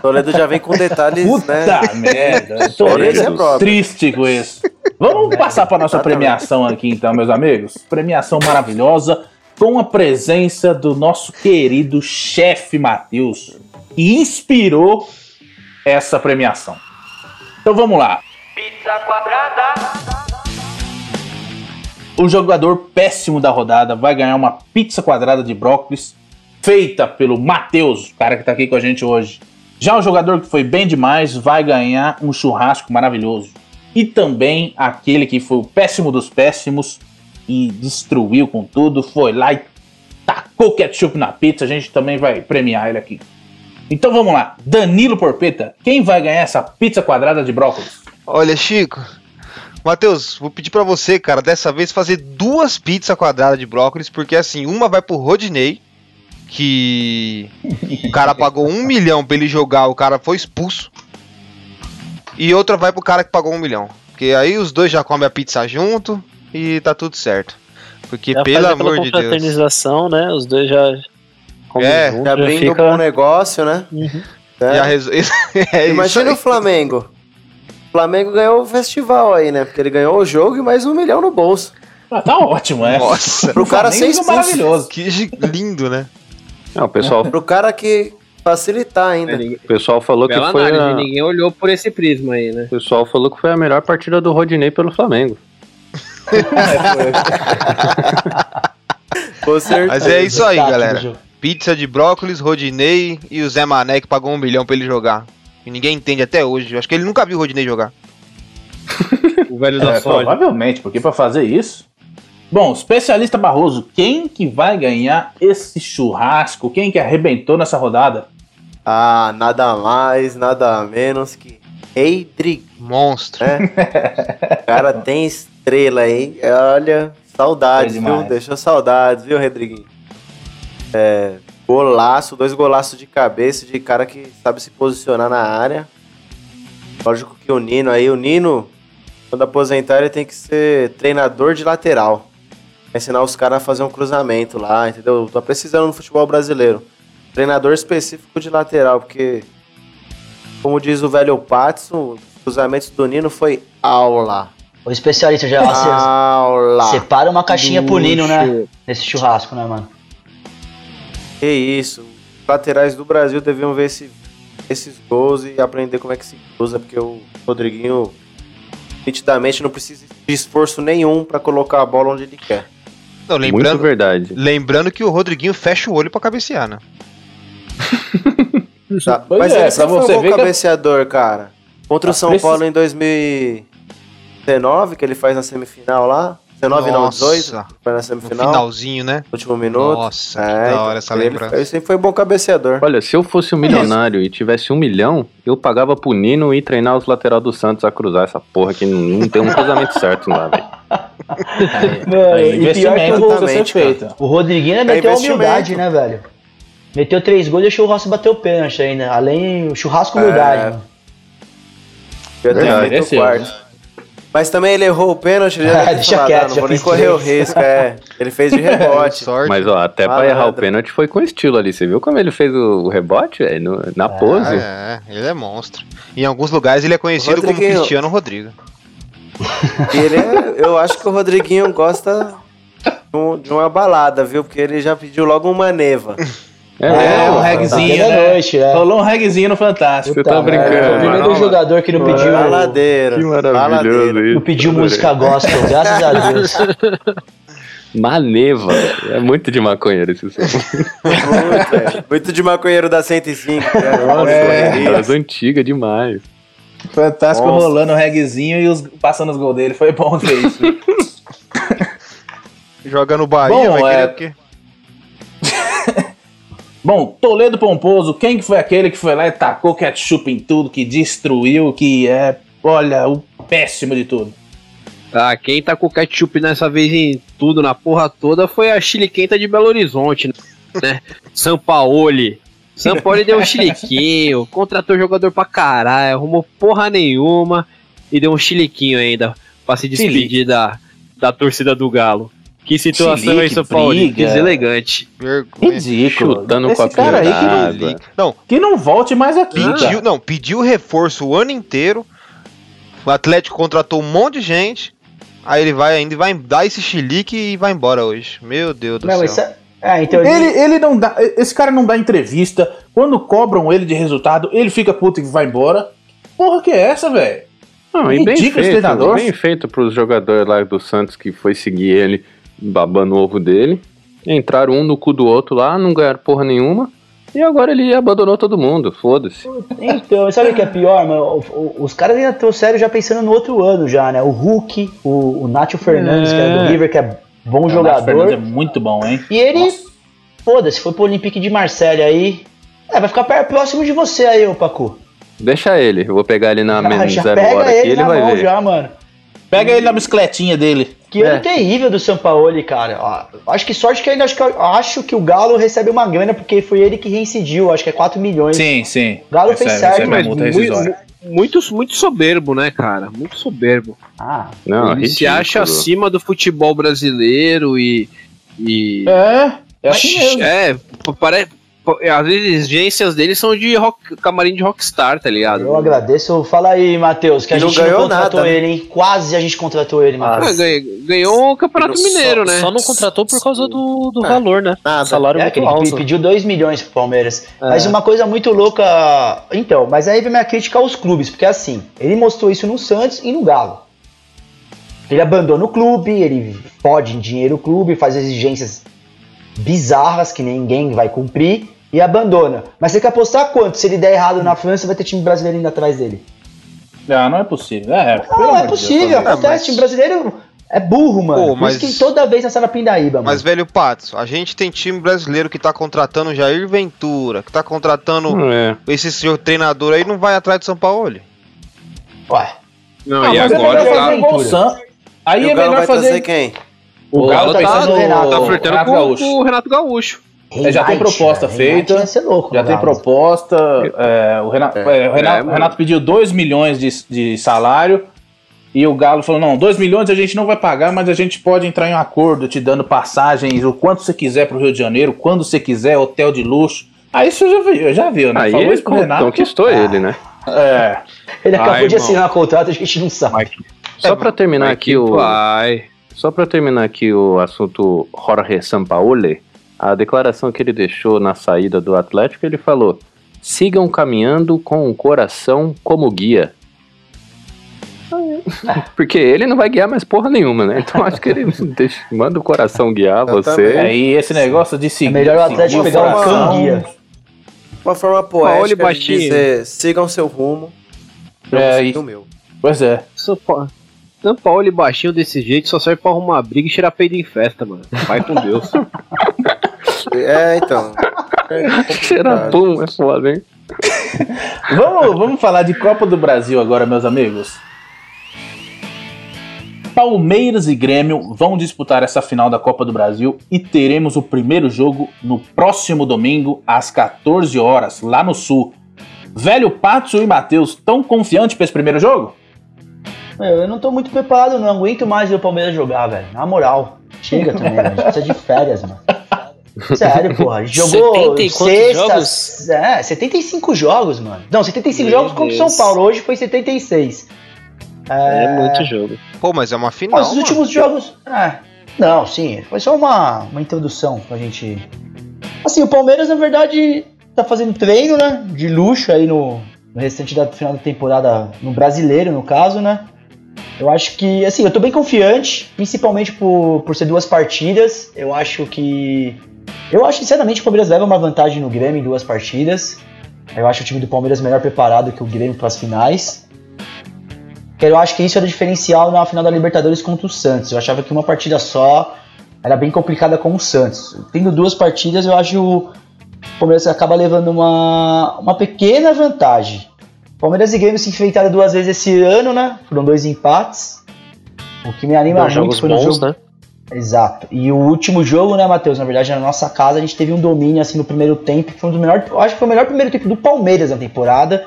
Toledo já vem com detalhes, Puta né? merda. Toledo é próprio. triste com isso. Vamos passar para nossa premiação aqui, então, meus amigos. Premiação maravilhosa com a presença do nosso querido chefe Matheus, que inspirou essa premiação. Então vamos lá. O jogador péssimo da rodada vai ganhar uma pizza quadrada de brócolis feita pelo Matheus, cara que tá aqui com a gente hoje. Já o jogador que foi bem demais vai ganhar um churrasco maravilhoso. E também aquele que foi o péssimo dos péssimos e destruiu com tudo, foi lá e tacou ketchup na pizza. A gente também vai premiar ele aqui. Então vamos lá, Danilo Porpeta, quem vai ganhar essa pizza quadrada de brócolis? Olha, Chico, Matheus, vou pedir pra você, cara, dessa vez fazer duas pizzas quadradas de brócolis, porque assim, uma vai pro Rodinei, que o cara pagou um milhão pra ele jogar, o cara foi expulso. E outra vai pro cara que pagou um milhão. Porque aí os dois já comem a pizza junto e tá tudo certo. Porque, Já pelo amor de Deus. confraternização, né? Os dois já. comem É, junto, Já abrindo fica- um bom negócio, né? Uhum. É. Já resol... é Imagina o Flamengo. O Flamengo ganhou o festival aí, né? Porque ele ganhou o jogo e mais um milhão no bolso. Ah, tá ótimo, é. Nossa, Pro cara ser expulso. maravilhoso. que lindo, né? Não, pessoal, Pro cara que facilitar ainda. É, ninguém- o pessoal falou que Bela foi análise, a, ninguém olhou por esse prisma aí, né? o pessoal falou que foi a melhor partida do Rodinei pelo Flamengo. Com certeza. Mas é isso aí, galera. Pizza de brócolis, Rodinei e o Zé Mané que pagou um milhão pra ele jogar. E ninguém entende até hoje. Eu Acho que ele nunca viu o Rodinei jogar. O velho da É, soja. provavelmente, porque pra fazer isso. Bom, especialista Barroso, quem que vai ganhar esse churrasco? Quem que arrebentou nessa rodada? Ah, nada mais, nada menos que Heidrich, Monstro. né? o cara tem estrela aí. Olha, saudades, É viu? Deixou saudades, viu, Rodriguinho? É, golaço, dois golaços de cabeça de cara que sabe se posicionar na área. Lógico que o Nino aí, o Nino, quando aposentar, ele tem que ser treinador de lateral. Ensinar os caras a fazer um cruzamento lá, entendeu? Tô precisando no futebol brasileiro. Treinador específico de lateral, porque, como diz o velho Patson, os cruzamentos do Nino foi aula. O especialista já Aula. separa uma caixinha pro Nino, né? Nesse churrasco, né, mano? Que isso. Os laterais do Brasil deviam ver esse- esses gols e aprender como é que se usa, porque o Rodriguinho nitidamente não precisa de esforço nenhum pra colocar a bola onde ele quer. Não, Muito lembrando, verdade. lembrando que o Rodriguinho fecha o olho pra cabecear, né? Tá, Pois Mas é, ele sempre você foi um bom que- cabeceador, cara. Contra o Tá, São Paulo em 2019, que ele faz na semifinal lá. 19 não, Nossa. 18, foi na No semifinal, finalzinho, né? último minuto. Nossa, que É, da hora essa ele, lembrança. ele sempre foi um bom cabeceador. Olha, se eu fosse um milionário e tivesse um milhão, eu pagava pro Nino ir treinar os lateral do Santos a cruzar essa porra que não, não tem um cruzamento certo lá, velho. E pior que investimento cara. feito. o Rodriguinho É meteu a humildade, né, velho? Meteu três gols e deixou o Rossi bater o pênalti ainda. Além, o churrasco É. humildade. Já tem Verdade, feito o mereceu. quarto. Mas também ele errou o pênalti, ele já Ah, deixa quieto, ah, não já vou nem correr o risco, é. Ele fez de rebote. Sorte. Mas ó, até pra Malandro. errar o pênalti foi com estilo ali. Você viu como ele fez o rebote, velho? No- Na pose. É, ele é monstro. Em alguns lugares ele é conhecido como. Cristiano Rodrigo. E ele é- eu acho que o Rodriguinho gosta de uma balada, viu? Porque ele já pediu logo uma neva. É, É, um regzinho, da né? noite, é. Rolou um regzinho no Fantástico. Você tá brincando, O primeiro jogador que não pediu, Baladeiro. Que maravilhoso isso. não pediu música gospel, graças a Deus. Maneva, é muito de maconheiro esse som. Muito, é. Muito de maconheiro da 105. Né? É. Das antigas demais. Fantástico Nossa. rolando o regzinho e os, passando os gols dele. Foi bom ver isso. Joga no Bahia, Bom, vai é- querer o quê? Bom, Toledo Pomposo, quem que foi aquele que foi lá e tacou ketchup em tudo, que destruiu, que é, olha, o péssimo de tudo. Ah, quem tá com ketchup nessa vez em tudo, na porra toda, foi a Chile Quenta de Belo Horizonte, né? Sampaoli. Sampaoli deu um chiliquinho, contratou jogador pra caralho, arrumou porra nenhuma e deu um chiliquinho ainda pra se despedir Chilique. da, da torcida do Galo. Que situação Chilique, aí, São Paulo? briga. Deselegante. Vergonha. Ridículo. Chutando Esse com a cara aí que não. Não, que não volte mais aqui. pediu, não, pediu reforço o ano inteiro. O Atlético contratou um monte de gente. Aí ele vai ainda vai dar esse chilique e vai embora hoje. Meu Deus do Não, céu. isso é, é, então Ele, ele não dá. Esse cara não dá entrevista. Quando cobram ele de resultado, ele fica puto e vai embora. Porra, que é essa, velho? Não, e bem feito, bem feito pros jogadores lá do Santos que foi seguir ele, babando o ovo dele. Entraram um no cu do outro lá, não ganharam porra nenhuma. E agora ele abandonou todo mundo, foda-se. Então, sabe o que é pior, mano? O- o- Os caras ainda estão sério já pensando no outro ano já, né? O Hulk, o, o Nacho Fernandes, que é do É. River, que é bom O Nath jogador. Fernandes é muito bom, hein? E ele, foda-se, foi pro Olympique de Marseille aí. É, vai ficar próximo de você aí, ô Pacu. Deixa ele, eu vou pegar ele na menos zero pega hora ele, aqui, ele na vai mão ver. já, mano. Pega ele na bicicletinha dele. Que ano terrível do Sampaoli, cara. Ó, acho que sorte que ainda acho que, acho que o Galo recebe uma grana porque foi ele que reincidiu, acho que é 4 milhões. Sim, sim. O Galo fez certo, recebe mas muito, muito, muito soberbo, né, cara? Muito soberbo. Ah, Não, Ele se acha acima do futebol brasileiro e. e É, é assim mesmo. É, parece. As exigências dele são de rock, camarim de rockstar, tá ligado? eu agradeço. Fala aí, Matheus, que a não gente não ganhou contratou nada, né? ele, hein? Quase a gente contratou ele, Ah, Matheus. Ah, ganhou, ganhou o Campeonato Mineiro, só, né? Só não contratou por causa do, do É. valor, né? Nada. Salário É, que muito ele alto. pediu 2 milhões pro Palmeiras. É. Mas uma coisa muito louca. Então, mas aí vem minha crítica aos clubes, porque assim, ele mostrou isso no Santos e no Galo. Ele abandona o clube, ele pode em dinheiro o clube, faz exigências bizarras que ninguém vai cumprir e abandona. Mas você quer apostar quanto? Se ele der errado na França, vai ter time brasileiro indo atrás dele. Não, não é possível. É, Não, é Deus, possível, Palmeiras. acontece. mas- Time brasileiro é burro, mano. Pô, Por mas- isso que toda vez nessa na Pindaíba, mano. Mas, velho Patos, a gente tem time brasileiro que tá contratando Jair Ventura, que tá contratando Não é. esse senhor treinador aí, não vai atrás de São Paulo. Ué, Não, Ah, e é agora tá, fazer igual o Sam. Aí é melhor fazer. quem? O O Galo Galo tá tá no tá flertando com, com o Renato Gaúcho. É, já tem proposta. Reinhardt feita, Vai ser louco, Já no tem proposta. é, o Renato, é, o Renato- É, o Renato pediu 2 milhões de, de salário. E o Galo falou: não, 2 milhões a gente não vai pagar, mas a gente pode entrar em um acordo te dando passagens o quanto você quiser pro Rio de Janeiro, quando você quiser, hotel de luxo. Aí você já viu, já viu né? Aí Falou isso pro Renato. conquistou ele, né? É, Ele acabou Ai, de assinar o contrato, a gente não sabe. Só pra terminar aqui que o. Só para terminar aqui o assunto Jorge Sampaoli, a declaração que ele deixou na saída do Atlético, ele falou: sigam caminhando com o coração como guia. Porque ele não vai guiar mais porra nenhuma, né? Então acho que ele deixa- manda o coração guiar você. é, e esse negócio de seguir. É melhor o Atlético seguir pegar um coração, cão guia. Uma forma poética de baixinho. dizer, sigam seu rumo, eu É, e- o meu. Pois é. São Paulo, São Paulo e baixinho desse jeito só serve pra arrumar briga e tirar peido em festa, mano. Vai com Deus. É, então. É Cheira complicado. pum, é foda, hein? Vamos, vamos falar de Copa do Brasil agora, meus amigos. Palmeiras e Grêmio vão disputar essa final da Copa do Brasil e teremos o primeiro jogo no próximo domingo, às 14 horas, lá no Sul. Velho Patso e Matheus, tão confiantes para esse primeiro jogo? Meu, eu não tô muito preparado, não aguento mais ver o Palmeiras jogar, velho. Na moral. Chega também, velho. A gente precisa de férias, mano. Sério, porra. A gente jogou 70 e sexta, jogos? É, 75 jogos, mano. Não, 75 Meu jogos contra o São Deus. Paulo. Hoje foi 76. É, muito jogo. Pô, mas é uma final. Mas os últimos jogos. É. Não, sim. Foi só uma, uma introdução pra gente. Assim, o Palmeiras, na verdade, tá fazendo treino, né? De luxo aí no, no restante da final da temporada, no brasileiro, no caso, né? Eu acho que, assim, eu tô bem confiante, principalmente por, por ser duas partidas. Eu acho que. Eu acho, sinceramente, que o Palmeiras leva uma vantagem no Grêmio em duas partidas. Eu acho o time do Palmeiras melhor preparado que o Grêmio para as finais. Eu acho que isso era diferencial na final da Libertadores contra o Santos. Eu achava que uma partida só era bem complicada com o Santos. Tendo duas partidas, eu acho que o Palmeiras acaba levando uma, uma pequena vantagem. Palmeiras e Grêmio se enfrentaram duas vezes esse ano, né? Foram dois empates. O que me anima Dois muito jogos foi no jogo. né? Exato. E o último jogo, né, Matheus? Na verdade, na nossa casa, a gente teve um domínio assim no primeiro tempo, que foi um dos melhores. Eu acho que foi o melhor primeiro tempo do Palmeiras na temporada.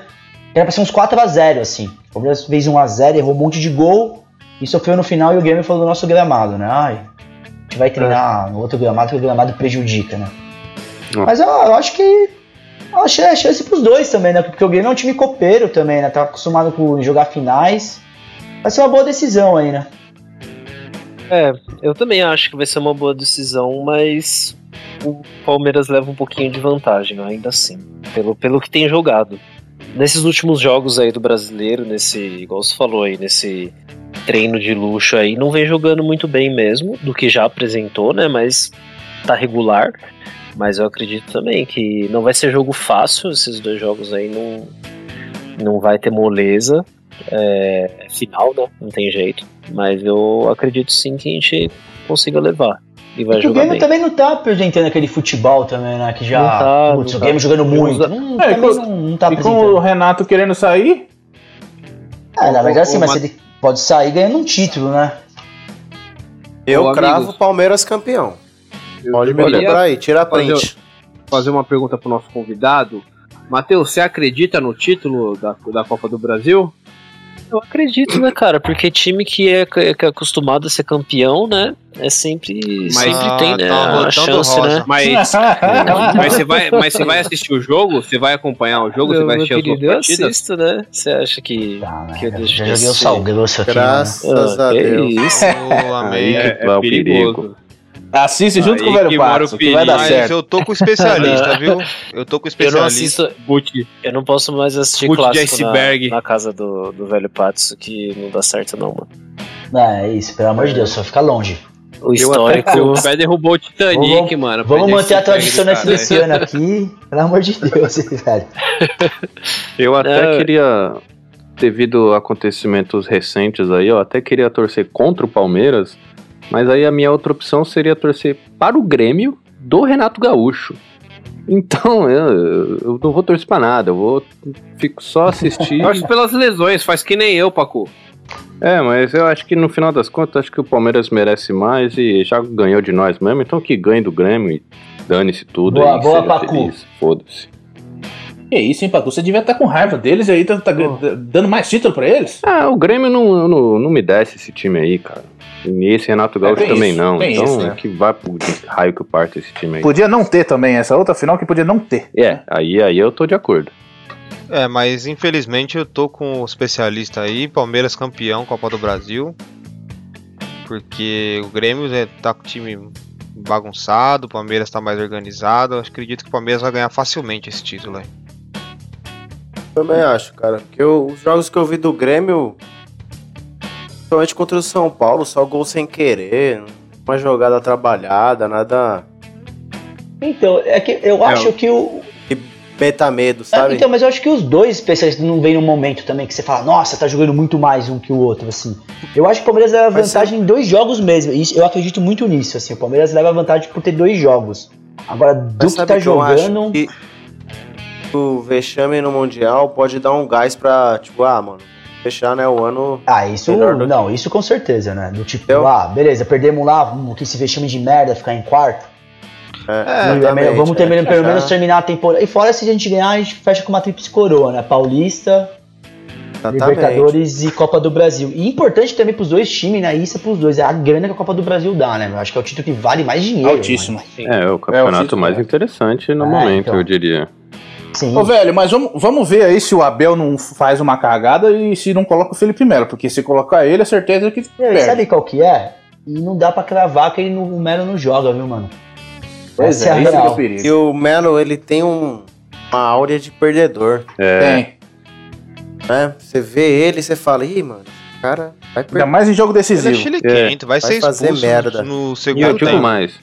Era pra ser uns 4x0, assim. O Palmeiras fez 1x0, errou um monte de gol e sofreu no final. E o Grêmio falou do nosso gramado, né? Ai, a gente vai treinar no outro gramado, que o gramado prejudica, né? Mas eu, eu acho que. Eu que é chance pros dois também, né? Porque o Grêmio é um time copeiro também, né? Tá acostumado com jogar finais. Vai ser uma boa decisão aí, né? É, eu também acho que vai ser uma boa decisão, mas o Palmeiras leva um pouquinho de vantagem, ainda assim, pelo, pelo que tem jogado. Nesses últimos jogos aí do brasileiro, nesse, igual você falou aí, nesse treino de luxo aí, não vem jogando muito bem mesmo, do que já apresentou, né? Mas tá regular. Mas eu acredito também que não vai ser jogo fácil, esses dois jogos aí não, não vai ter moleza. É final, né? Não tem jeito. Mas eu acredito sim que a gente consiga levar. E vai que o jogar Grêmio bem. também não tá apresentando aquele futebol também, né? Que já. Não tá, putz, não o tá. Grêmio jogando muito. Hum, É, também com- não, não tá E com o. Renato querendo sair, É, na verdade, assim, mas ele. pode sair ganhando um título, né? Eu Ô, cravo amigos. Palmeiras campeão. Eu Pode me lembrar aí, tira a fazer- print. fazer uma pergunta pro nosso convidado. Matheus, você acredita no título da, da Copa do Brasil? Eu acredito, né, cara? Porque time que é, que é acostumado a ser campeão, né? É sempre. Mas- sempre tem, né? tá a chance, rosa. né? Mas, mas, você vai, mas você vai assistir o jogo? Você vai acompanhar o jogo? Você Meu, vai meu assistir as querido, eu partidas? assisto, né? Você acha que. Tá, né? Que eu deixo joguei o sal grosso aqui. Graças Ah, a que Deus. isso? Ô, amém. Vai o perigo. Assiste junto Aí com o velho Pato, que vai dar certo. eu tô com o especialista, viu? Eu tô com o Eu não especialista. assisto. Boot. Eu não posso mais assistir de clássico na, iceberg. na casa do, do velho Patso, que não dá certo, não, mano. Não, é isso, pelo amor de Deus, só fica longe. O histórico. O pé derrubou o Titanic, Vamos- mano. Vamos manter a tradição ano aqui, pelo amor de Deus, velho. Eu até É. queria, devido a acontecimentos recentes aí, eu até queria torcer contra o Palmeiras, mas aí a minha outra opção seria torcer para o Grêmio do Renato Gaúcho. Então, eu, eu não vou torcer pra nada, eu vou fico só assistir. Torce pelas lesões, faz que nem eu, Pacu. É, mas eu acho que no final das contas, acho que o Palmeiras merece mais e já ganhou de nós mesmo, então que ganhe do Grêmio e dane-se tudo Boa, e boa, feliz, foda-se. Que isso, hein, Pacu? Você devia estar com raiva deles e aí tá, tá dando mais título pra eles? Ah, o Grêmio não, não, não me desce esse time aí, cara. E esse Renato Gaúcho tem também isso, não. Então, isso, né? que vai pro raio que parte esse time aí. Podia não ter também essa outra final que podia não ter. É, aí, aí eu tô de acordo. É, mas infelizmente eu tô com o especialista aí, Palmeiras campeão, Copa do Brasil. Porque o Grêmio é, tá com o time bagunçado, o Palmeiras tá mais organizado. Eu acredito que o Palmeiras vai ganhar facilmente esse título aí. Também acho, cara. Porque eu- os jogos que eu vi do Grêmio, principalmente contra o São Paulo, só gol sem querer, uma jogada trabalhada, nada Então, é que eu acho que o. que meta medo, É, sabe? então, mas eu acho que os dois especialistas não vêm num momento também que você fala, nossa, tá jogando muito mais um que o outro, assim. Eu acho que o Palmeiras leva Mas vantagem em dois jogos mesmo. Isso, eu acredito muito nisso, assim. O Palmeiras leva vantagem por ter dois jogos. Agora, do que tá que eu acho jogando. que o vexame no Mundial pode dar um gás pra, tipo, ah, mano, fechar, né, o ano. Ah, isso. Do que- Não, isso com certeza, né? Do tipo, Eu- ah, beleza, perdemos lá, um, que se vexame de merda, ficar em quarto. É, é vamos é, terminar, pelo fechar. menos terminar a temporada. E fora se a gente ganhar, a gente fecha com uma tríplice coroa, né? Paulista, Exatamente. Libertadores e Copa do Brasil. E importante também pros dois times, né? Isso é pros dois. É a grana que a Copa do Brasil dá, né? Eu acho que é o título que vale mais dinheiro. Altíssimo. É, o campeonato título, mais é. interessante no É, momento, então. eu diria. Sim. Ô, velho, mas vamos, vamos ver aí se o Abel não faz uma cagada e se não coloca o Felipe Melo. Porque se colocar ele, é certeza que E aí, perde. sabe qual que é? E não dá pra cravar que ele não, o Melo não joga, viu, mano? Pois Essa é, a isso que é real. perigo. E o Melo, ele tem um, uma áurea de perdedor, É, Tem. né? Você vê ele e você fala, ih, mano, esse cara vai Ainda perder. mais em jogo Ele é decisivo. chiliquento, vai, Vai ser fazer expulso merda. no e segundo eu digo tempo. mais.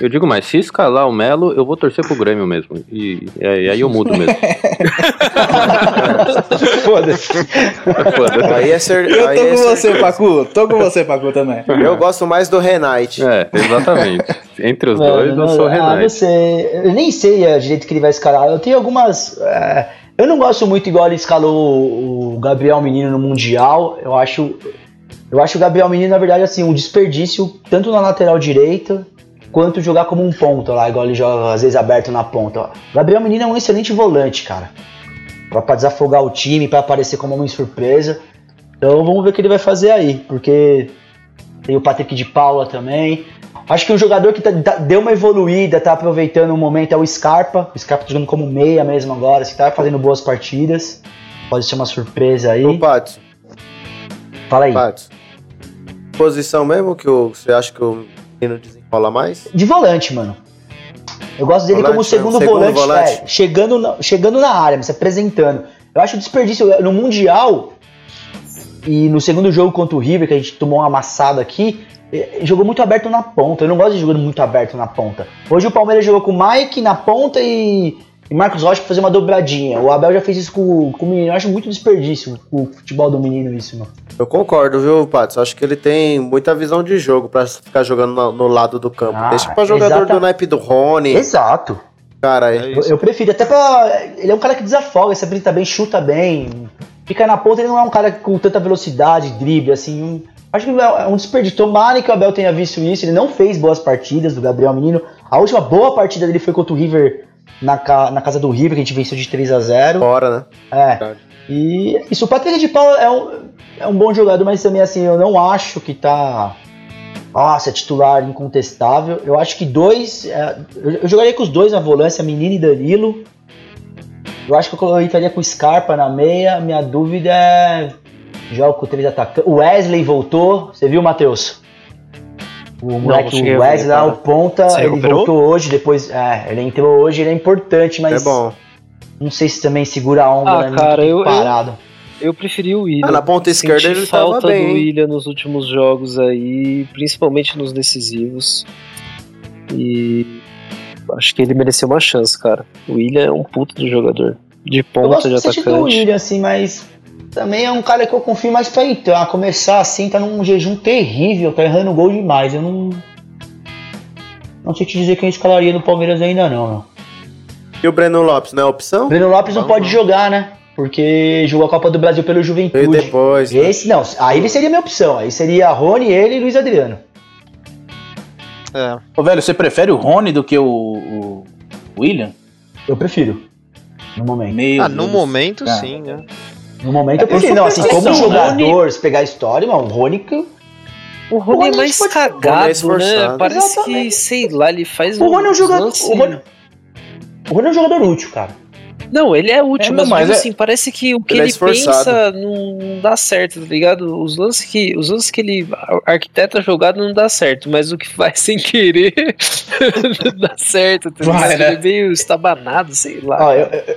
Eu digo mais, se escalar o Melo, eu vou torcer pro Grêmio mesmo. E, e aí eu mudo mesmo. Foda-se. Foda-se. Aí é cer... Eu aí tô é com você, certeza. Pacu. Tô com você, Pacu, também. Eu gosto mais do Renate. É, exatamente. Entre os Mano, dois, eu não- sou ah, Renato. você. Eu nem sei a direito que ele vai escalar. Eu tenho algumas. é, eu não gosto muito igual ele escalou o, o Gabriel Menino no Mundial. Eu acho. Eu acho o Gabriel Menino, na verdade, assim, um desperdício tanto na lateral direita quanto jogar como um ponta lá, igual ele joga às vezes aberto na ponta. ó. O Gabriel Menino é um excelente volante, cara. Pra, desafogar o time, pra aparecer como uma surpresa. Então vamos ver o que ele vai fazer aí, porque tem o Patrick de Paula também. Acho que um jogador que tá- tá- deu uma evoluída, tá aproveitando o momento é o Scarpa. O Scarpa tá jogando como meia mesmo agora, assim, tá fazendo boas partidas. Pode ser uma surpresa aí. Ô, Patos, Fala aí. Patos. Posição mesmo que o, você acha que o menino desenrola mais? De volante, mano. Eu gosto dele Volante como mesmo, segundo, segundo volante, volante. é, chegando, na, chegando na área, se apresentando. Eu acho desperdício. No Mundial, e no segundo jogo contra o River, que a gente tomou uma amassada aqui, eh, jogou muito aberto na ponta. Eu não gosto de jogar muito aberto na ponta. Hoje o Palmeiras jogou com o Mike na ponta e, e Marcos Rocha pra fazer uma dobradinha. O Abel já fez isso com, com o menino. Eu acho muito desperdício o futebol do menino isso, mano. Eu concordo, viu, Patos? Acho que ele tem muita visão de jogo pra ficar jogando no, no lado do campo. Ah, Deixa pra jogador exata- do naipe do Rony. Exato. Cara, É é- Eu, eu prefiro, até pra. Ele é um cara que desafoga, se apresenta bem, chuta bem. fica na ponta, ele não é um cara com tanta velocidade, drible, assim. um- acho que é um desperdício. Tomara que o Abel tenha visto isso. Ele não fez boas partidas do Gabriel Menino. A última boa partida dele foi contra o River na, ca- na casa do River, que a gente venceu de 3 a 0 Fora, né? É. E isso, o Patrick de Paula é um, é um bom jogador, mas também assim, eu não acho que tá. Nossa, é titular incontestável. Eu acho que dois. é, eu, eu jogaria com os dois na volância, Menino e Danilo. Eu acho que eu entraria com o Scarpa na meia. Minha dúvida é. Jogo com três atacantes. O Wesley voltou. Você viu, Matheus? O moleque, cheguei o Wesley lá, o ponta, Se ele recuperou? voltou hoje, depois. É, ele entrou hoje, ele é importante, mas. É bom. Não sei se também segura a onda, Ah, né? Cara, eu- eu- parado. Eu preferi o William. Ah, na ponta Senti esquerda ele tava falta bem, do? William nos últimos jogos aí, principalmente nos decisivos. E acho que ele mereceu uma chance, cara. O William é um puto do jogador. De Eu ponta gosto de bastante do atacante. William, assim, mas também é um cara que eu confio mais pra entrar. Começar assim, tá num jejum terrível, tá errando gol demais. Eu não. Não sei te dizer quem escalaria no Palmeiras ainda não, meu. E o Breno Lopes, não é opção? O Breno Lopes não pode jogar, né? Porque jogou a Copa do Brasil pelo E Juventude. depois. né? Esse não, aí ele seria minha opção. Aí seria Rony, ele e Luiz Adriano. É. Ô, velho, você prefere o Rony do que o, o William? Eu prefiro. No momento. Meu Ah, no Deus. momento Cara. sim, né? No momento É eu prefiro. por Não, assim, como jogador, se pegar a história, mano, o Rony que O Rony Rony é mais pode- Rony é cagado, né? Parece que, Exatamente. sei lá, ele faz O Rony é um jogador. lance- O Rony, o Rony é um jogador útil, cara. Não, ele é útil, É, mas, mas é- assim, parece que o que Ele é ele, esforçado. pensa não, dá certo, tá ligado? Os lances que, os lances que ele ar- arquiteta a jogada não dá certo, mas o que faz sem querer não dá certo, tá ligado? Vai, né? Ele é meio estabanado, sei lá. Ó, eu, eu-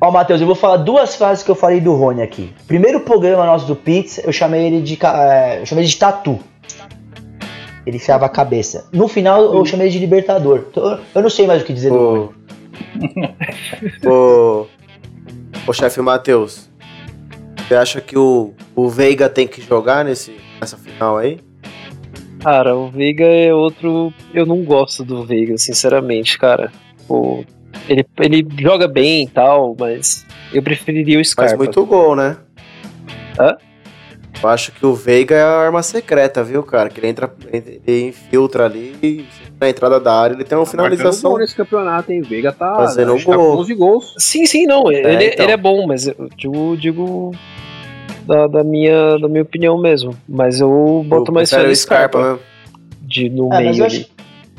ó, Matheus, eu vou falar duas frases que eu falei do Rony aqui. Primeiro programa nosso do Pizza, eu chamei ele de, é, eu chamei ele de tatu. Ele enfiava a cabeça. No final, eu chamei ele de libertador. Então, Eu não sei mais o que dizer do Rony. O. o. O chefe Matheus. Você acha que o, o Veiga tem que jogar nesse, nessa final aí? Cara, o Veiga é outro. Eu não gosto do Veiga, sinceramente, cara. Pô, ele, ele joga bem e tal, mas eu preferiria o Faz Scarpa. muito gol, né? Hã? Eu acho que o Veiga é a arma secreta, viu, cara? Que ele entra, ele infiltra ali e na entrada da área ele tem uma finalização. Nesse campeonato, hein? Veiga tá, Fazendo que tá gol. 11 gols. Sim, sim, não. Ele é, então. ele é bom, mas eu digo, digo da, da minha, da minha opinião mesmo. Mas eu boto Eu mais fé no o Scarpa, Scarpa né? de, no É, mas meio ali.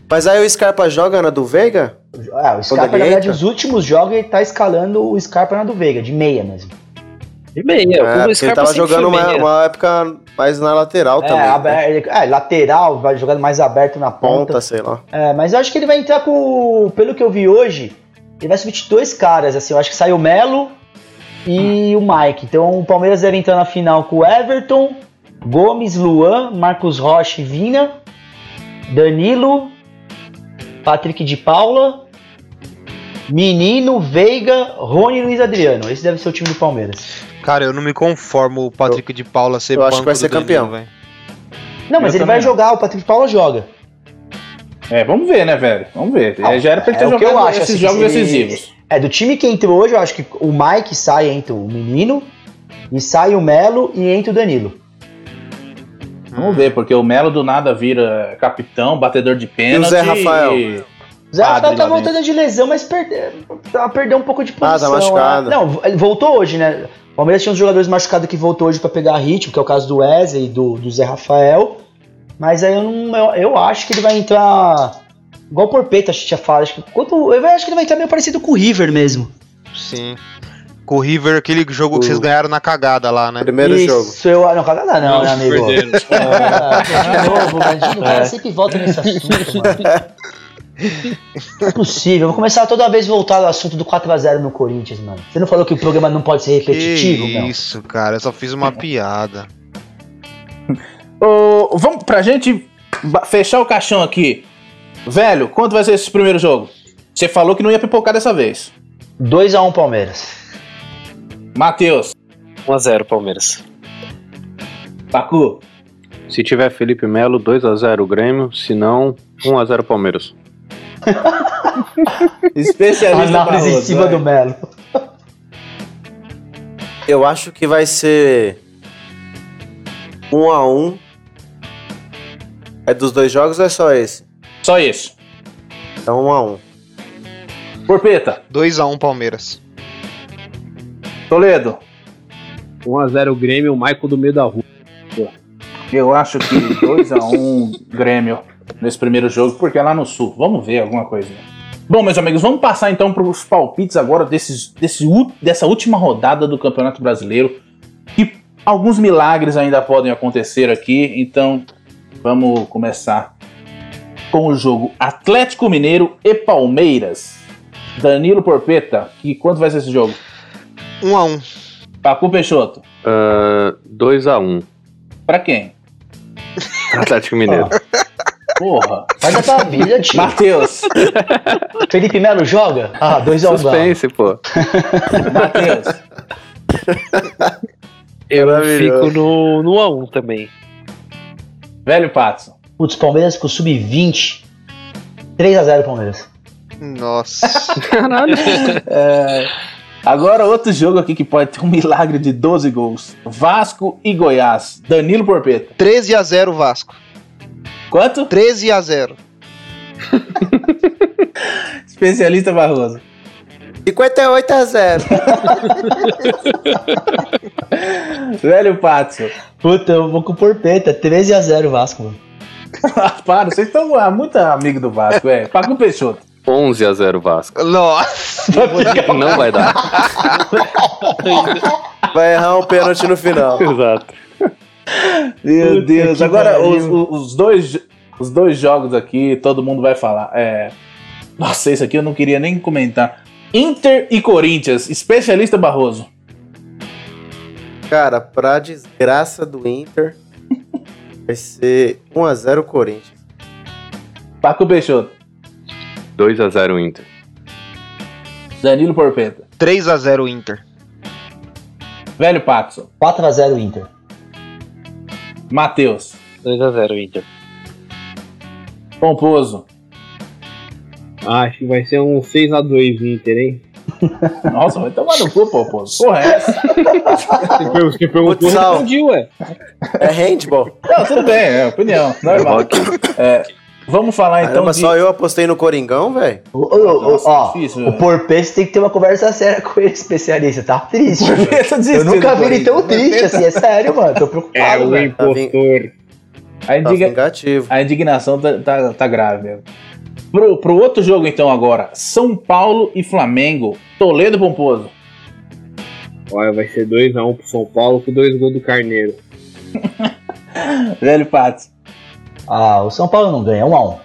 Mas aí o Scarpa joga na do Veiga? Ah, o Scarpa, ele na verdade, entra? os últimos jogos ele tá escalando o Scarpa na do Veiga, de meia mesmo. De meia. É, o porque ele Scarpa tava jogando uma, uma época mais na lateral É, também. né? aber- ele- é, lateral, vai jogando mais aberto na ponta. Ponta, sei lá. É, mas eu acho que ele vai entrar com. Pelo que eu vi hoje, ele vai substituir dois caras, assim. Eu acho que sai o Melo e o Mike. Então o Palmeiras deve entrar na final com o Everton, Gomes, Luan, Marcos Rocha e Vina, Danilo, Patrick de Paula, Menino, Veiga, Rony e Luiz Adriano. Esse deve ser o time do Palmeiras. Cara, eu não me conformo o Patrick de Paula ser eu acho que vai ser Danilo, campeão. velho. Não, mas Eu ele também vai jogar, o Patrick de Paula joga. É, vamos ver, né, velho? Vamos ver. Não, Já era pra ele ter é o que eu jogado acho, esses assim, jogos decisivos. É, do time que entrou hoje, eu acho que o Mike sai entre o menino, e sai o Melo e entra o Danilo. Vamos ver, porque o Melo do nada vira capitão, batedor de pênalti. Zé Rafael? e- O Zé Rafael tá voltando de lesão, mas perde, tá perdeu um pouco de Ah, posição. tá machucado. né? Não, ele voltou hoje, né? O Palmeiras tinha uns jogadores machucados que voltou hoje pra pegar ritmo, que é o caso do Wesley e do, do Zé Rafael. Mas aí eu, não, eu, eu acho que ele vai entrar. Igual o Porpeta, a gente tinha falado. Acho que, quanto, eu acho que ele vai entrar meio parecido com o River mesmo. Sim. Com o River, aquele jogo que vocês ganharam na cagada lá, né? Primeiro jogo. Isso, eu. Não, cagada não, né, amigo? perderam. Ah, de novo, Gandinho, o cara sempre volta nesse assunto, mano. Não é possível, eu vou começar toda vez voltar ao assunto do 4x0 no Corinthians, mano. Você não falou que o programa não pode ser repetitivo, que isso, cara, eu só fiz uma piada. Ô, vamos pra gente fechar o caixão aqui. Velho, quanto vai ser esse primeiro jogo? Você falou que não ia pipocar dessa vez. 2x1 Palmeiras. Matheus, 1x0 Palmeiras. Pacu, Se tiver Felipe Melo, 2x0 Grêmio. Se não, 1x0 Palmeiras. especialista Análise em cima do Melo. Eu acho que vai ser um a um. É dos dois jogos ou é só esse? Só isso. Então um a um. Porpeta, 2x1 Palmeiras. Toledo, 1x0 Grêmio, o Michael do meio da rua. eu acho que 2x1 Grêmio nesse primeiro jogo, porque é lá no sul. Vamos ver alguma coisa. Bom, meus amigos, vamos passar então para os palpites agora desses, desse, dessa última rodada do Campeonato Brasileiro. Que alguns milagres ainda podem acontecer aqui, então vamos começar com o jogo Atlético Mineiro e Palmeiras. Danilo Porpeta, que quanto vai ser esse jogo? 1x1. Pacu Peixoto, Ah, 2x1. pra quem? Atlético Mineiro. Porra. Vai da tua vida, tio. Matheus, Felipe Melo joga? Ah, 2x1 um, Suspense, pô. Matheus. Eu fico no, no A1 também. Velho Patson. Putz, Palmeiras com sub-20. 3x0 Palmeiras. Nossa. Caralho. Agora outro jogo aqui que pode ter um milagre de 12 gols. Vasco e Goiás. Danilo Porpeta. 13x0 Vasco. Quanto? 13x0. Especialista Barroso. 58 a 0. Velho Patson. Puta, eu vou com o Porpeta. 13x0 Vasco, mano. Para, vocês estão ah, muito amigos do Vasco, é. Paco Peixoto. 11x0 Vasco. Nossa. Não vai dar. Vai errar um pênalti no final. Exato. Meu Puta Deus. Agora, os, os- dois, os dois jogos aqui, todo mundo vai falar. É... Nossa, isso aqui eu não queria nem comentar. Inter e Corinthians. Especialista Barroso. Cara, pra desgraça do Inter, vai ser 1 a 0 Corinthians. Paco Peixoto. 2x0 Inter. Danilo Porpeta. 3x0 Inter. Velho Patson. 4x0 Inter. Matheus. 2x0 Inter. Pomposo. Ah, acho que vai ser um 6x2 Inter, hein? Nossa, vai tomar no cu, Pomposo. Porra, é essa? Você perguntou, respondi, ué. É handball. Não, tudo bem, é opinião. Normal. É, vamos falar então Caramba, de... só eu apostei no Coringão, velho. Ó, difícil, o velho. Porpeta tem que ter uma conversa séria com ele, especialista. Tá triste. Porpeta Eu nunca vi ele tão triste assim, é sério, mano. Tô É preocupado, o velho. Tá impostor. A, Tá indigna- vingativo. a indignação tá, tá, tá grave. Pro, pro outro jogo então agora, São Paulo e Flamengo. Toledo Pomposo. Olha, vai ser 2x1 pro São Paulo com dois gols do Carneiro. Velho Patos. Ah, o São Paulo não ganha, 1x1.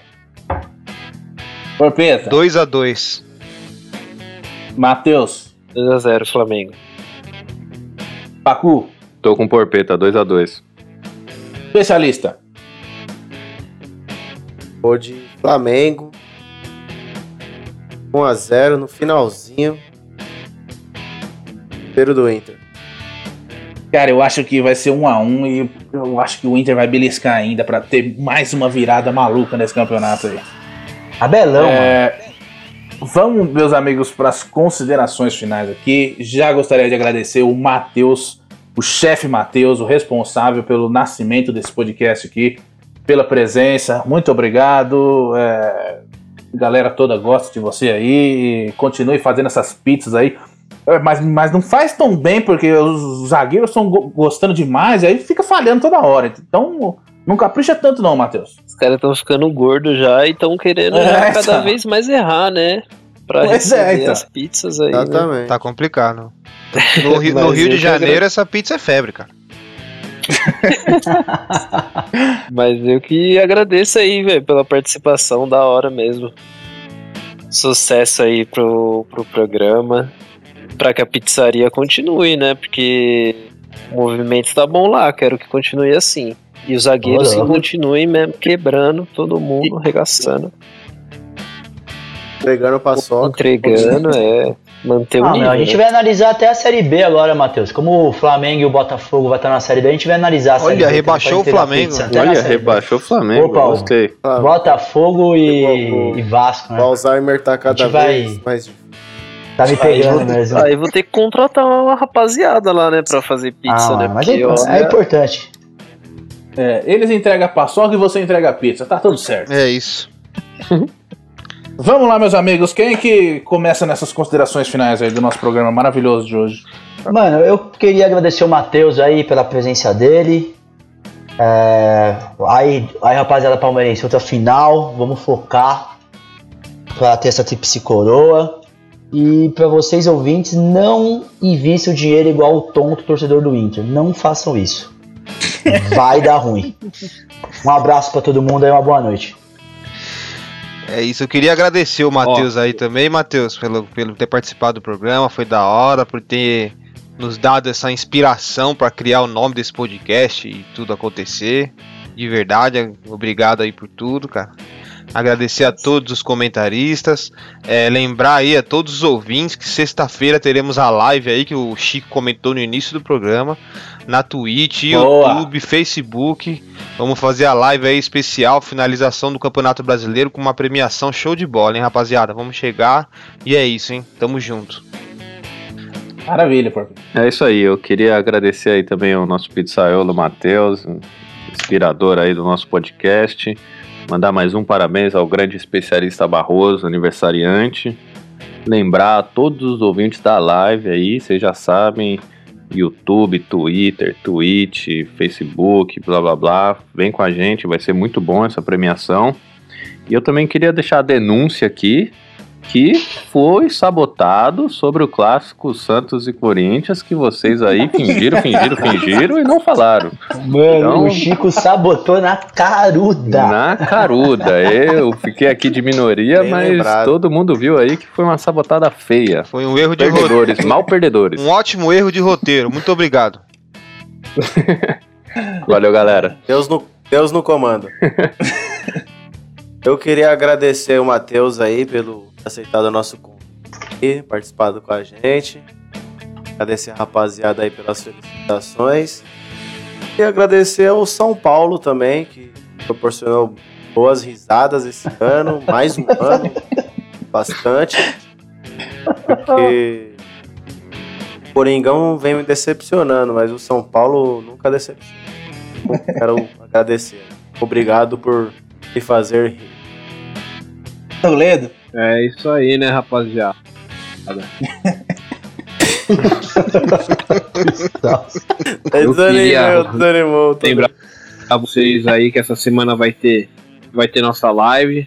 Porpeta. 2x2. Matheus. 2x0 Flamengo. Pacu. Tô com Porpeta, 2x2. Especialista. Vou de Flamengo. 1 a 0 no finalzinho. Primeiro do Inter. Cara, eu acho que vai ser um a um e eu acho que o Inter vai beliscar ainda pra ter mais uma virada maluca nesse campeonato aí. Abelão, mano. É, vamos, meus amigos, para as considerações finais aqui. Já gostaria de agradecer o Matheus, o chefe Matheus, o responsável pelo nascimento desse podcast aqui, pela presença. Muito obrigado. É, a galera toda gosta de você aí. Continue fazendo essas pizzas aí. É, Mas, mas não faz tão bem porque os zagueiros estão go- gostando demais e aí fica falhando toda hora. Então não capricha tanto, não, Matheus. Os caras estão ficando gordos já e estão querendo É, já cada então. vez mais errar, né? Pra Pois é, receber então. as pizzas aí. Né? Exatamente. Tá complicado. No, Rio- no Rio de que Janeiro, essa pizza é febre, cara. Mas eu que agradeço aí, velho, pela participação, da hora mesmo. Sucesso aí pro, pro programa. Pra que a pizzaria continue, né? Porque o movimento tá bom lá, quero que continue assim. E os zagueiros que continuem mesmo quebrando todo mundo, arregaçando, Entregando paçoca. entregando, é. Manter o Ah, nível. meu, a gente vai analisar até a Série B agora, Matheus. Como o Flamengo e o Botafogo vai estar na Série B, a gente vai analisar a Série Olha, B. rebaixou não o Flamengo. pizza, Olha, rebaixou o Flamengo, Opa, gostei. Ah, Botafogo e, O- e Vasco, O né? Alzheimer tá cada A gente vai- vez mais difícil. Tá me pegando mesmo. Aí vou ter que contratar uma rapaziada lá, né, pra fazer pizza, Ah, né? mas é, é importante. É, eles entregam a paçoca e você entrega a pizza. Tá tudo certo. É isso. Vamos lá, meus amigos. Quem é que começa nessas considerações finais aí do nosso programa maravilhoso de hoje? Mano, eu queria agradecer o Matheus aí pela presença dele. É, aí, aí, rapaziada palmeirense, outra final. Vamos focar pra ter essa tríplice coroa. E pra vocês ouvintes, não invistam o dinheiro igual o tonto torcedor do Inter. Não façam isso. Vai dar ruim. Um abraço pra todo mundo aí, uma boa noite. É isso, eu queria agradecer o Matheus aí também, Matheus, pelo, pelo ter participado do programa, foi da hora, por ter nos dado essa inspiração para criar o nome desse podcast e tudo acontecer. De verdade, obrigado aí por tudo, cara. Agradecer a todos os comentaristas, é, lembrar aí a todos os ouvintes que sexta-feira teremos a live aí que o Chico comentou no início do programa, na Twitch, Boa. YouTube, Facebook. Vamos fazer a live aí especial, finalização do Campeonato Brasileiro com uma premiação show de bola, hein, rapaziada? Vamos chegar e é isso, hein? Tamo junto. Maravilha, Porco. É isso aí, eu queria agradecer aí também ao nosso pizzaiolo Matheus, inspirador aí do nosso podcast. Mandar mais um parabéns ao grande especialista Barroso, aniversariante. Lembrar a todos os ouvintes da live aí, vocês já sabem, YouTube, Twitter, Twitch, Facebook, blá blá blá. Vem com a gente, vai ser muito bom essa premiação. E eu também queria deixar a denúncia aqui que foi sabotado sobre o clássico Santos e Corinthians, que vocês aí fingiram, fingiram, fingiram e não falaram. Mano, Então- o Chico sabotou na caruda. Na caruda. Eu fiquei aqui de minoria, Bem mas lembrado. todo mundo viu aí que foi uma sabotada feia. Foi um erro de roteiro. Perdedores, mal perdedores. Um ótimo erro de roteiro. Muito obrigado. Valeu, galera. Deus no, Deus no comando. Eu queria agradecer o Matheus aí pelo aceitado o nosso convite, participado com a gente. Agradecer a rapaziada aí pelas felicitações. E agradecer ao São Paulo também, que proporcionou boas risadas esse ano, mais um ano, bastante. Porque o Coringão vem me decepcionando, mas o São Paulo nunca decepciona. Quero agradecer. Obrigado por me fazer rir. Toledo. É isso aí, né, rapaziada? Desanimou, queria desanimou. tô- lembrar a vocês aí que essa semana vai ter, vai ter nossa live.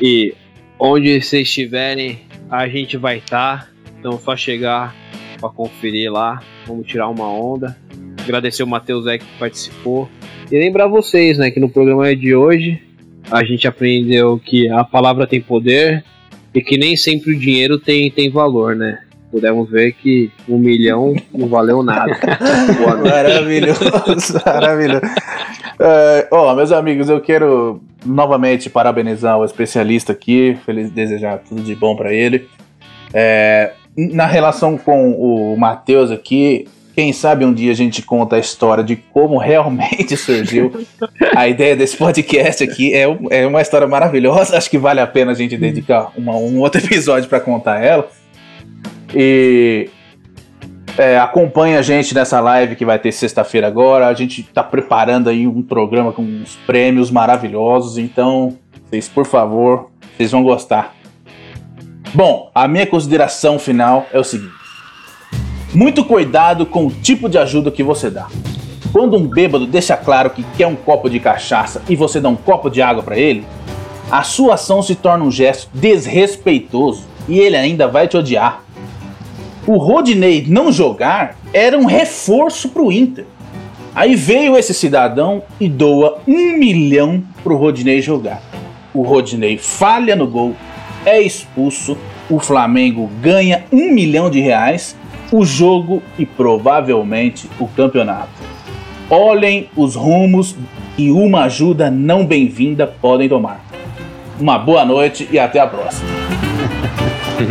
E onde vocês estiverem, a gente vai estar. Então só chegar pra conferir lá. Vamos tirar uma onda. Agradecer o Matheus aí que participou. E lembrar vocês, né, que no programa de hoje a gente aprendeu que a palavra tem poder e que nem sempre o dinheiro tem, tem valor, né? Pudemos ver que um milhão não valeu nada. Maravilhoso, maravilhoso. É, Ó, meus amigos, eu quero novamente parabenizar o especialista aqui, feliz desejar tudo de bom pra ele. É, na relação com o Matheus aqui, quem sabe um dia a gente conta a história de como realmente surgiu a ideia desse podcast aqui. É, é uma história maravilhosa, acho que vale a pena a gente dedicar uma- um outro episódio pra contar ela. E é, acompanhe a gente nessa live que vai ter sexta-feira agora. A gente tá preparando aí um programa com uns prêmios maravilhosos. Então, vocês, por favor, vocês vão gostar. Bom, a minha consideração final é o seguinte: muito cuidado com o tipo de ajuda que você dá. Quando um bêbado deixa claro que quer um copo de cachaça e você dá um copo de água para ele, a sua ação se torna um gesto desrespeitoso e ele ainda vai te odiar. O Rodinei não jogar era um reforço pro Inter. Aí veio esse cidadão e doa um milhão pro Rodinei jogar. O Rodinei falha no gol, é expulso, o Flamengo ganha um milhão de reais, o jogo e provavelmente o campeonato. Olhem os rumos que uma ajuda não bem-vinda podem tomar. Uma boa noite e até a próxima.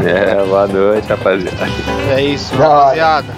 É, boa noite, rapaziada. É isso, rapaziada.